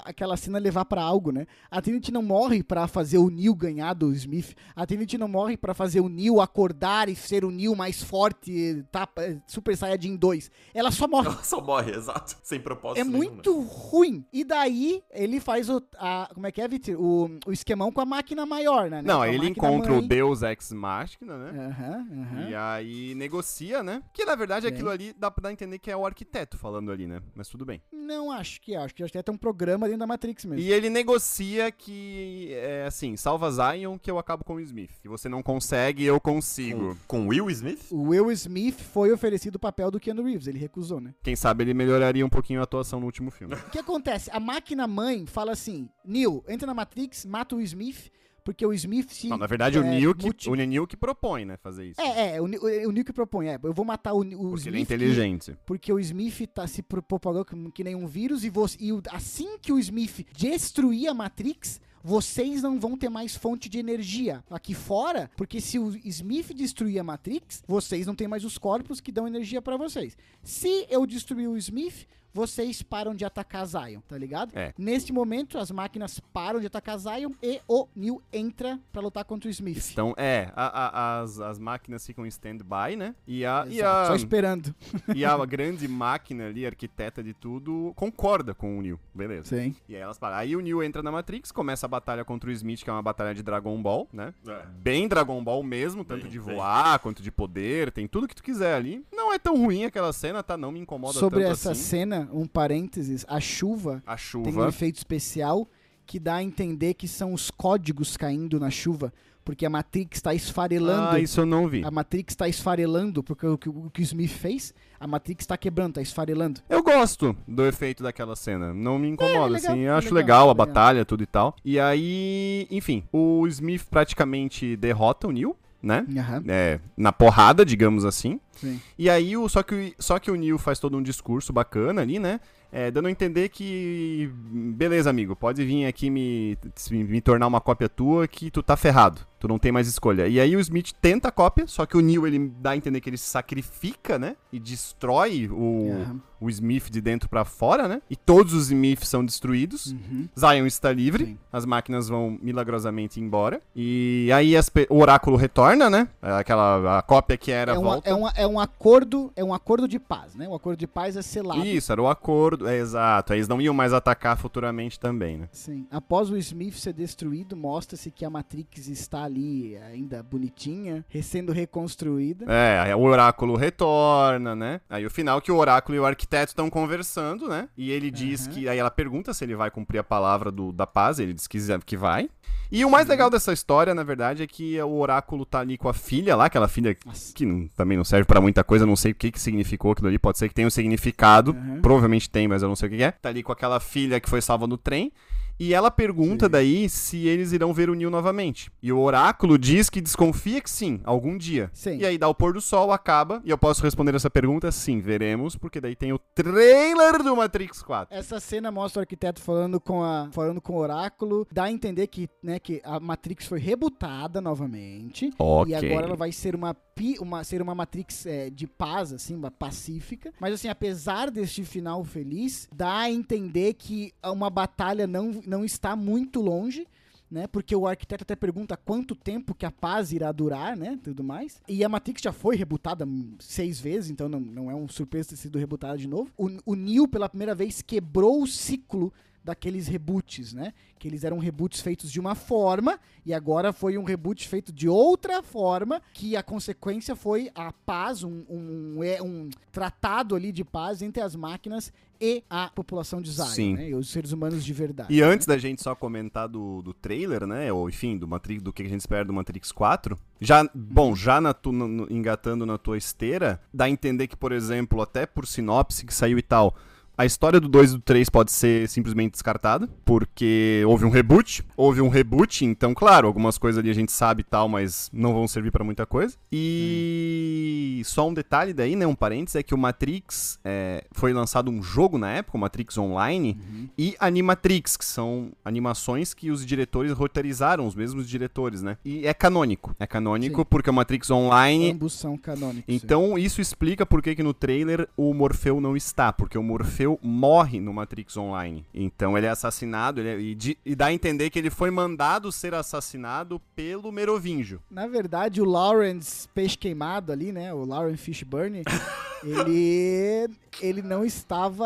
aquela cena levar para algo, né? A Trinity não morre para fazer o Neil ganhar do Smith. A Trinity não morre para fazer o Neil acordar e ser o Neil mais forte, tá, Super Saiyajin 2. Ela só morre. Ela só morre, <laughs> exato, sem propósito É nenhum, muito né? ruim. E daí ele faz o a, como é que é, Vitor? O, o esquemão com a máquina maior, né? Não, ele encontra mãe. o Deus Ex Machina, né? Uhum, uhum. E aí negocia, né? Que na verdade Bem. aquilo ali dá pra entender que é o arquiteto falando ali, né? Mas tudo bem. Não acho que acho que o arquiteto é um programa dentro da Matrix mesmo. E ele negocia que, é assim, salva Zion que eu acabo com o Smith. Que você não consegue, eu consigo. Com, com Will Smith? O Will Smith foi oferecido o papel do Keanu Reeves, ele recusou, né? Quem sabe ele melhoraria um pouquinho a atuação no último filme. o que acontece? A máquina mãe fala assim: Neil, entra na Matrix, mata o Smith porque o Smith se. Não, na verdade, é, o, Neil que, multi... o Neil que propõe, né, fazer isso. É, é, o, o, o Neil que propõe. É, eu vou matar o, o porque Smith. Ele é inteligente. Que, porque o Smith tá se propagando que, que nem um vírus e, você, e assim que o Smith destruir a Matrix, vocês não vão ter mais fonte de energia aqui fora, porque se o Smith destruir a Matrix, vocês não têm mais os corpos que dão energia para vocês. Se eu destruir o Smith, vocês param de atacar Zion, tá ligado? É. Neste momento, as máquinas param de atacar Zion e o Neil entra para lutar contra o Smith. Então, é, a, a, as, as máquinas ficam em stand-by, né? E a, e a, Só esperando. <laughs> E a grande máquina ali, arquiteta de tudo, concorda com o Neil, beleza. Sim. E aí elas param. Aí o Neil entra na Matrix, começa a batalha contra o Smith, que é uma batalha de Dragon Ball, né? É. Bem Dragon Ball mesmo, tanto bem, de voar bem. quanto de poder, tem tudo que tu quiser ali. Não é tão ruim aquela cena, tá? Não me incomoda Sobre tanto essa assim. cena, um parênteses, a chuva, a chuva tem um efeito especial que dá a entender que são os códigos caindo na chuva, porque a Matrix está esfarelando. Ah, isso eu não vi. A Matrix está esfarelando, porque o que, o que o Smith fez, a Matrix está quebrando, está esfarelando. Eu gosto do efeito daquela cena, não me incomoda, é, é legal, assim, eu acho legal, legal a legal. batalha, tudo e tal. E aí, enfim, o Smith praticamente derrota o Neil, né? Uhum. É, na porrada, digamos assim. Sim. E aí, o, só, que, só que o Neil faz todo um discurso bacana ali, né? É, dando a entender que, beleza, amigo, pode vir aqui me, me tornar uma cópia tua que tu tá ferrado. Tu não tem mais escolha. E aí o Smith tenta a cópia, só que o Neil ele dá a entender que ele se sacrifica, né? E destrói o, uhum. o Smith de dentro para fora, né? E todos os Smiths são destruídos. Uhum. Zion está livre. Sim. As máquinas vão milagrosamente embora. E aí o oráculo retorna, né? Aquela a cópia que era é uma, volta. É, uma, é um acordo, é um acordo de paz, né? Um acordo de paz é selado. Isso, era o acordo, é exato. Aí eles não iam mais atacar futuramente também, né? Sim. Após o Smith ser destruído, mostra-se que a Matrix está ali ainda bonitinha, sendo reconstruída. É, o oráculo retorna, né? Aí o final que o oráculo e o arquiteto estão conversando, né? E ele diz uhum. que. Aí ela pergunta se ele vai cumprir a palavra do, da paz, ele diz que, que vai. E o mais uhum. legal dessa história, na verdade, é que o oráculo tá ali com a filha lá, aquela filha Nossa. que não, também não serve para muita coisa, não sei o que que significou aquilo ali, pode ser que tenha um significado, uhum. provavelmente tem, mas eu não sei o que é. Tá ali com aquela filha que foi salva no trem. E ela pergunta sim. daí se eles irão ver o Neil novamente. E o oráculo diz que desconfia que sim, algum dia. Sim. E aí dá o pôr do sol, acaba, e eu posso responder essa pergunta? Sim, veremos, porque daí tem o trailer do Matrix 4. Essa cena mostra o arquiteto falando com, a, falando com o oráculo, dá a entender que, né, que a Matrix foi rebutada novamente. Okay. E agora ela vai ser uma, uma, ser uma Matrix é, de paz, assim, uma pacífica. Mas assim, apesar deste final feliz, dá a entender que uma batalha não, não está muito longe né? Porque o arquiteto até pergunta quanto tempo que a paz irá durar, né? Tudo mais. E a Matrix já foi rebutada seis vezes, então não, não é um surpresa ter sido rebutada de novo. O, o Neo, pela primeira vez, quebrou o ciclo daqueles reboots, né? Que eles eram reboots feitos de uma forma e agora foi um reboot feito de outra forma, que a consequência foi a paz, um, um, é, um tratado ali de paz entre as máquinas e a população de Zion, né? E os seres humanos de verdade. E né? antes da gente só comentar do, do trailer, né? Ou enfim, do Matrix, do que a gente espera do Matrix 4, já, bom, já na tu, no, engatando na tua esteira, dá a entender que, por exemplo, até por sinopse que saiu e tal, a história do 2 e do 3 pode ser simplesmente descartada, porque houve um reboot. Houve um reboot, então, claro, algumas coisas ali a gente sabe e tal, mas não vão servir para muita coisa. E hum. só um detalhe daí, né? Um parênteses, é que o Matrix é, foi lançado um jogo na época, o Matrix Online, uhum. e Animatrix, que são animações que os diretores roteirizaram, os mesmos diretores, né? E é canônico. É canônico sim. porque o Matrix Online. Ambos são canônicos. Então, sim. isso explica por que, que no trailer o Morfeu não está, porque o Morfeu morre no Matrix Online. Então ele é assassinado ele é, e, e, dá a entender que ele foi mandado ser assassinado pelo Merovingio. Na verdade, o Lawrence Peixe Queimado ali, né? O Lawrence Fishburne, <laughs> ele ele não estava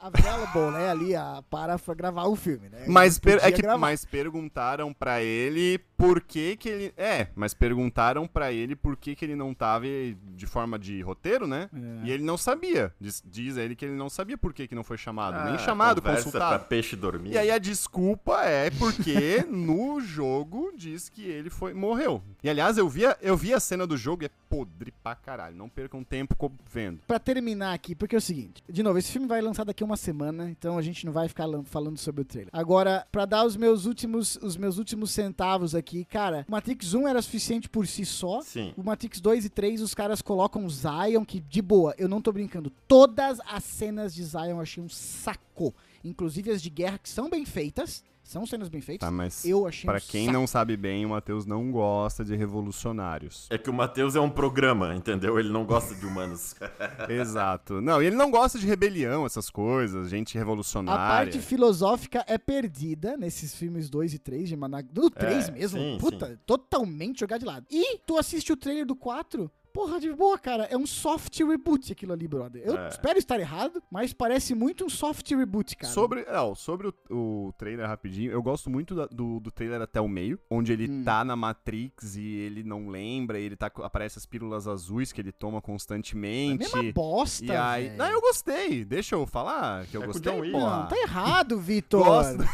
available, né, ali a, para gravar o filme, né? Mas, per, é que, mas perguntaram para ele por que que ele... É, mas perguntaram para ele por que que ele não tava de forma de roteiro, né? É. E ele não sabia. Diz, diz ele que ele não sabia por que que não foi chamado. Ah, nem chamado, consultado. pra peixe dormir. E aí a desculpa é porque <laughs> no jogo diz que ele foi morreu. E aliás, eu vi, a, eu vi a cena do jogo e é podre pra caralho. Não percam tempo vendo. Pra terminar aqui, porque é o seguinte, de novo, esse filme vai lançar daqui a uma semana, então a gente não vai ficar falando sobre o trailer. Agora, para dar os meus últimos os meus últimos centavos aqui, cara, o Matrix 1 era suficiente por si só. Sim. O Matrix 2 e 3 os caras colocam Zion que de boa, eu não tô brincando. Todas as cenas de Zion eu achei um saco, inclusive as de guerra que são bem feitas. São cenas bem feitas. Tá, mas eu achei Pra um quem saco. não sabe bem, o Matheus não gosta de revolucionários. É que o Matheus é um programa, entendeu? Ele não gosta de humanos. <laughs> Exato. Não, e ele não gosta de rebelião, essas coisas, gente revolucionária. A parte filosófica é perdida nesses filmes 2 e 3 de Maná. Do 3 é, mesmo. Sim, puta, sim. totalmente jogado de lado. E tu assiste o trailer do 4, Porra, de boa, cara. É um soft reboot aquilo ali, brother. Eu é. espero estar errado, mas parece muito um soft reboot, cara. Sobre, não, sobre o, o trailer rapidinho, eu gosto muito da, do, do trailer até o meio, onde ele hum. tá na Matrix e ele não lembra, ele tá aparece as pílulas azuis que ele toma constantemente. É uma bosta, e aí, Não, eu gostei. Deixa eu falar que eu é gostei, porra. Não, tá errado, <laughs> Vitor. Gosto.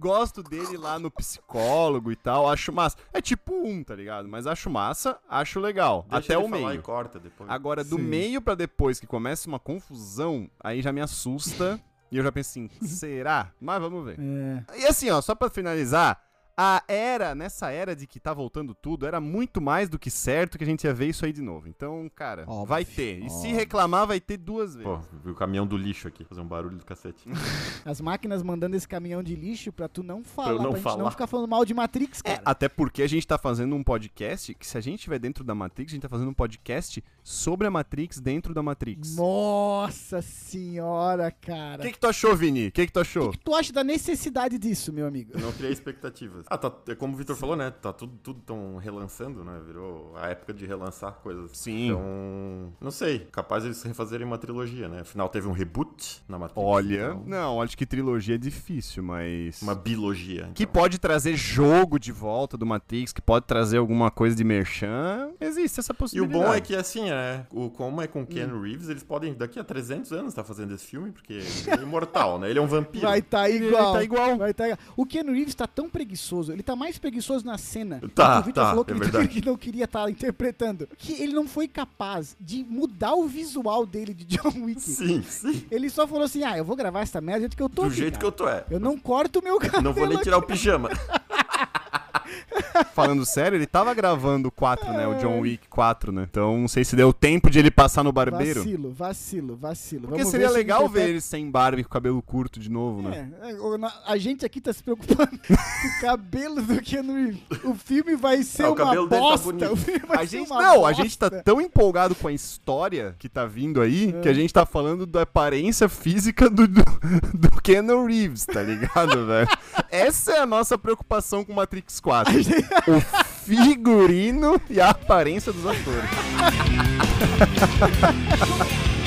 Gosto dele lá no psicólogo e tal. Acho massa. É tipo um, tá ligado? Mas acho massa, acho legal. Deixa até o meio. E corta depois. Agora, do Sim. meio para depois, que começa uma confusão, aí já me assusta. <laughs> e eu já penso assim, será? Mas vamos ver. É. E assim, ó, só pra finalizar a era, nessa era de que tá voltando tudo, era muito mais do que certo que a gente ia ver isso aí de novo. Então, cara, óbvio, vai ter. E óbvio. se reclamar, vai ter duas vezes. Pô, o caminhão do lixo aqui, fazer um barulho do cacete. <laughs> As máquinas mandando esse caminhão de lixo pra tu não falar, pra, não pra falar. gente não ficar falando mal de Matrix, é, cara. É, até porque a gente tá fazendo um podcast que se a gente estiver dentro da Matrix, a gente tá fazendo um podcast sobre a Matrix dentro da Matrix. Nossa senhora, cara. O que, que tu achou, Vini? O que, que tu achou? O que, que tu acha da necessidade disso, meu amigo? Eu não criei expectativas. Ah, tá, é como o Vitor falou, né? Tá tudo, tudo tão relançando, né? Virou a época de relançar coisas. Sim. Então, não sei. Capaz eles refazerem uma trilogia, né? Afinal, teve um reboot na Matrix. Olha, então... não, acho que trilogia é difícil, mas... Uma bilogia. Então. Que pode trazer jogo de volta do Matrix, que pode trazer alguma coisa de merchan. Existe essa possibilidade. E o bom é que, assim, é, o, como é com Ken hum. Reeves, eles podem, daqui a 300 anos, estar tá fazendo esse filme, porque ele é imortal, né? Ele é um vampiro. Vai estar tá igual. Ele tá igual. Vai tá igual. O Ken Reeves tá tão preguiçoso preguiçoso. Ele tá mais preguiçoso na cena. Tá, o Victor tá, falou que, é ele, <laughs> não queria estar interpretando. Que ele não foi capaz de mudar o visual dele de John Wick. Sim, sim. Ele só falou assim: ah, eu vou gravar essa merda do jeito que eu tô Do aqui, jeito cara. que eu tô, é. Eu não corto o meu cabelo. Não vou nem tirar o pijama. <laughs> Falando sério, ele tava gravando o 4, né? O John Wick 4, né? Então não sei se deu tempo de ele passar no barbeiro. Vacilo, vacilo, vacilo. Porque Vamos seria ver se legal ver ele sem barba e com cabelo curto de novo, né? É, é, a gente aqui tá se preocupando <laughs> com o cabelo do Keanu Reeves. O filme vai ser o uma cabelo dele tá bosta. bonito. o filme vai A ser gente, uma não, a bosta. gente tá tão empolgado com a história que tá vindo aí que a gente tá falando da aparência física do, do, do Keanu Reeves, tá ligado, <laughs> velho? Essa é a nossa preocupação com Matrix 4. O figurino e a aparência dos atores. <laughs>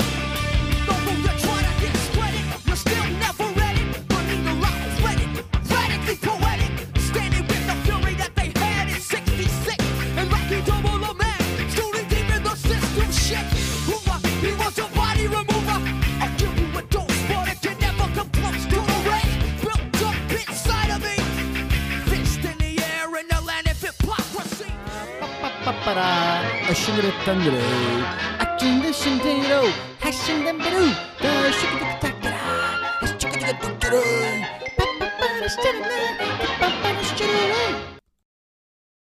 para aşınır ettendir. Açındı şindiro, haşinden beru, da şıkı tıkı taktara, pa pa taktara. Pappa pa pa parıştırına.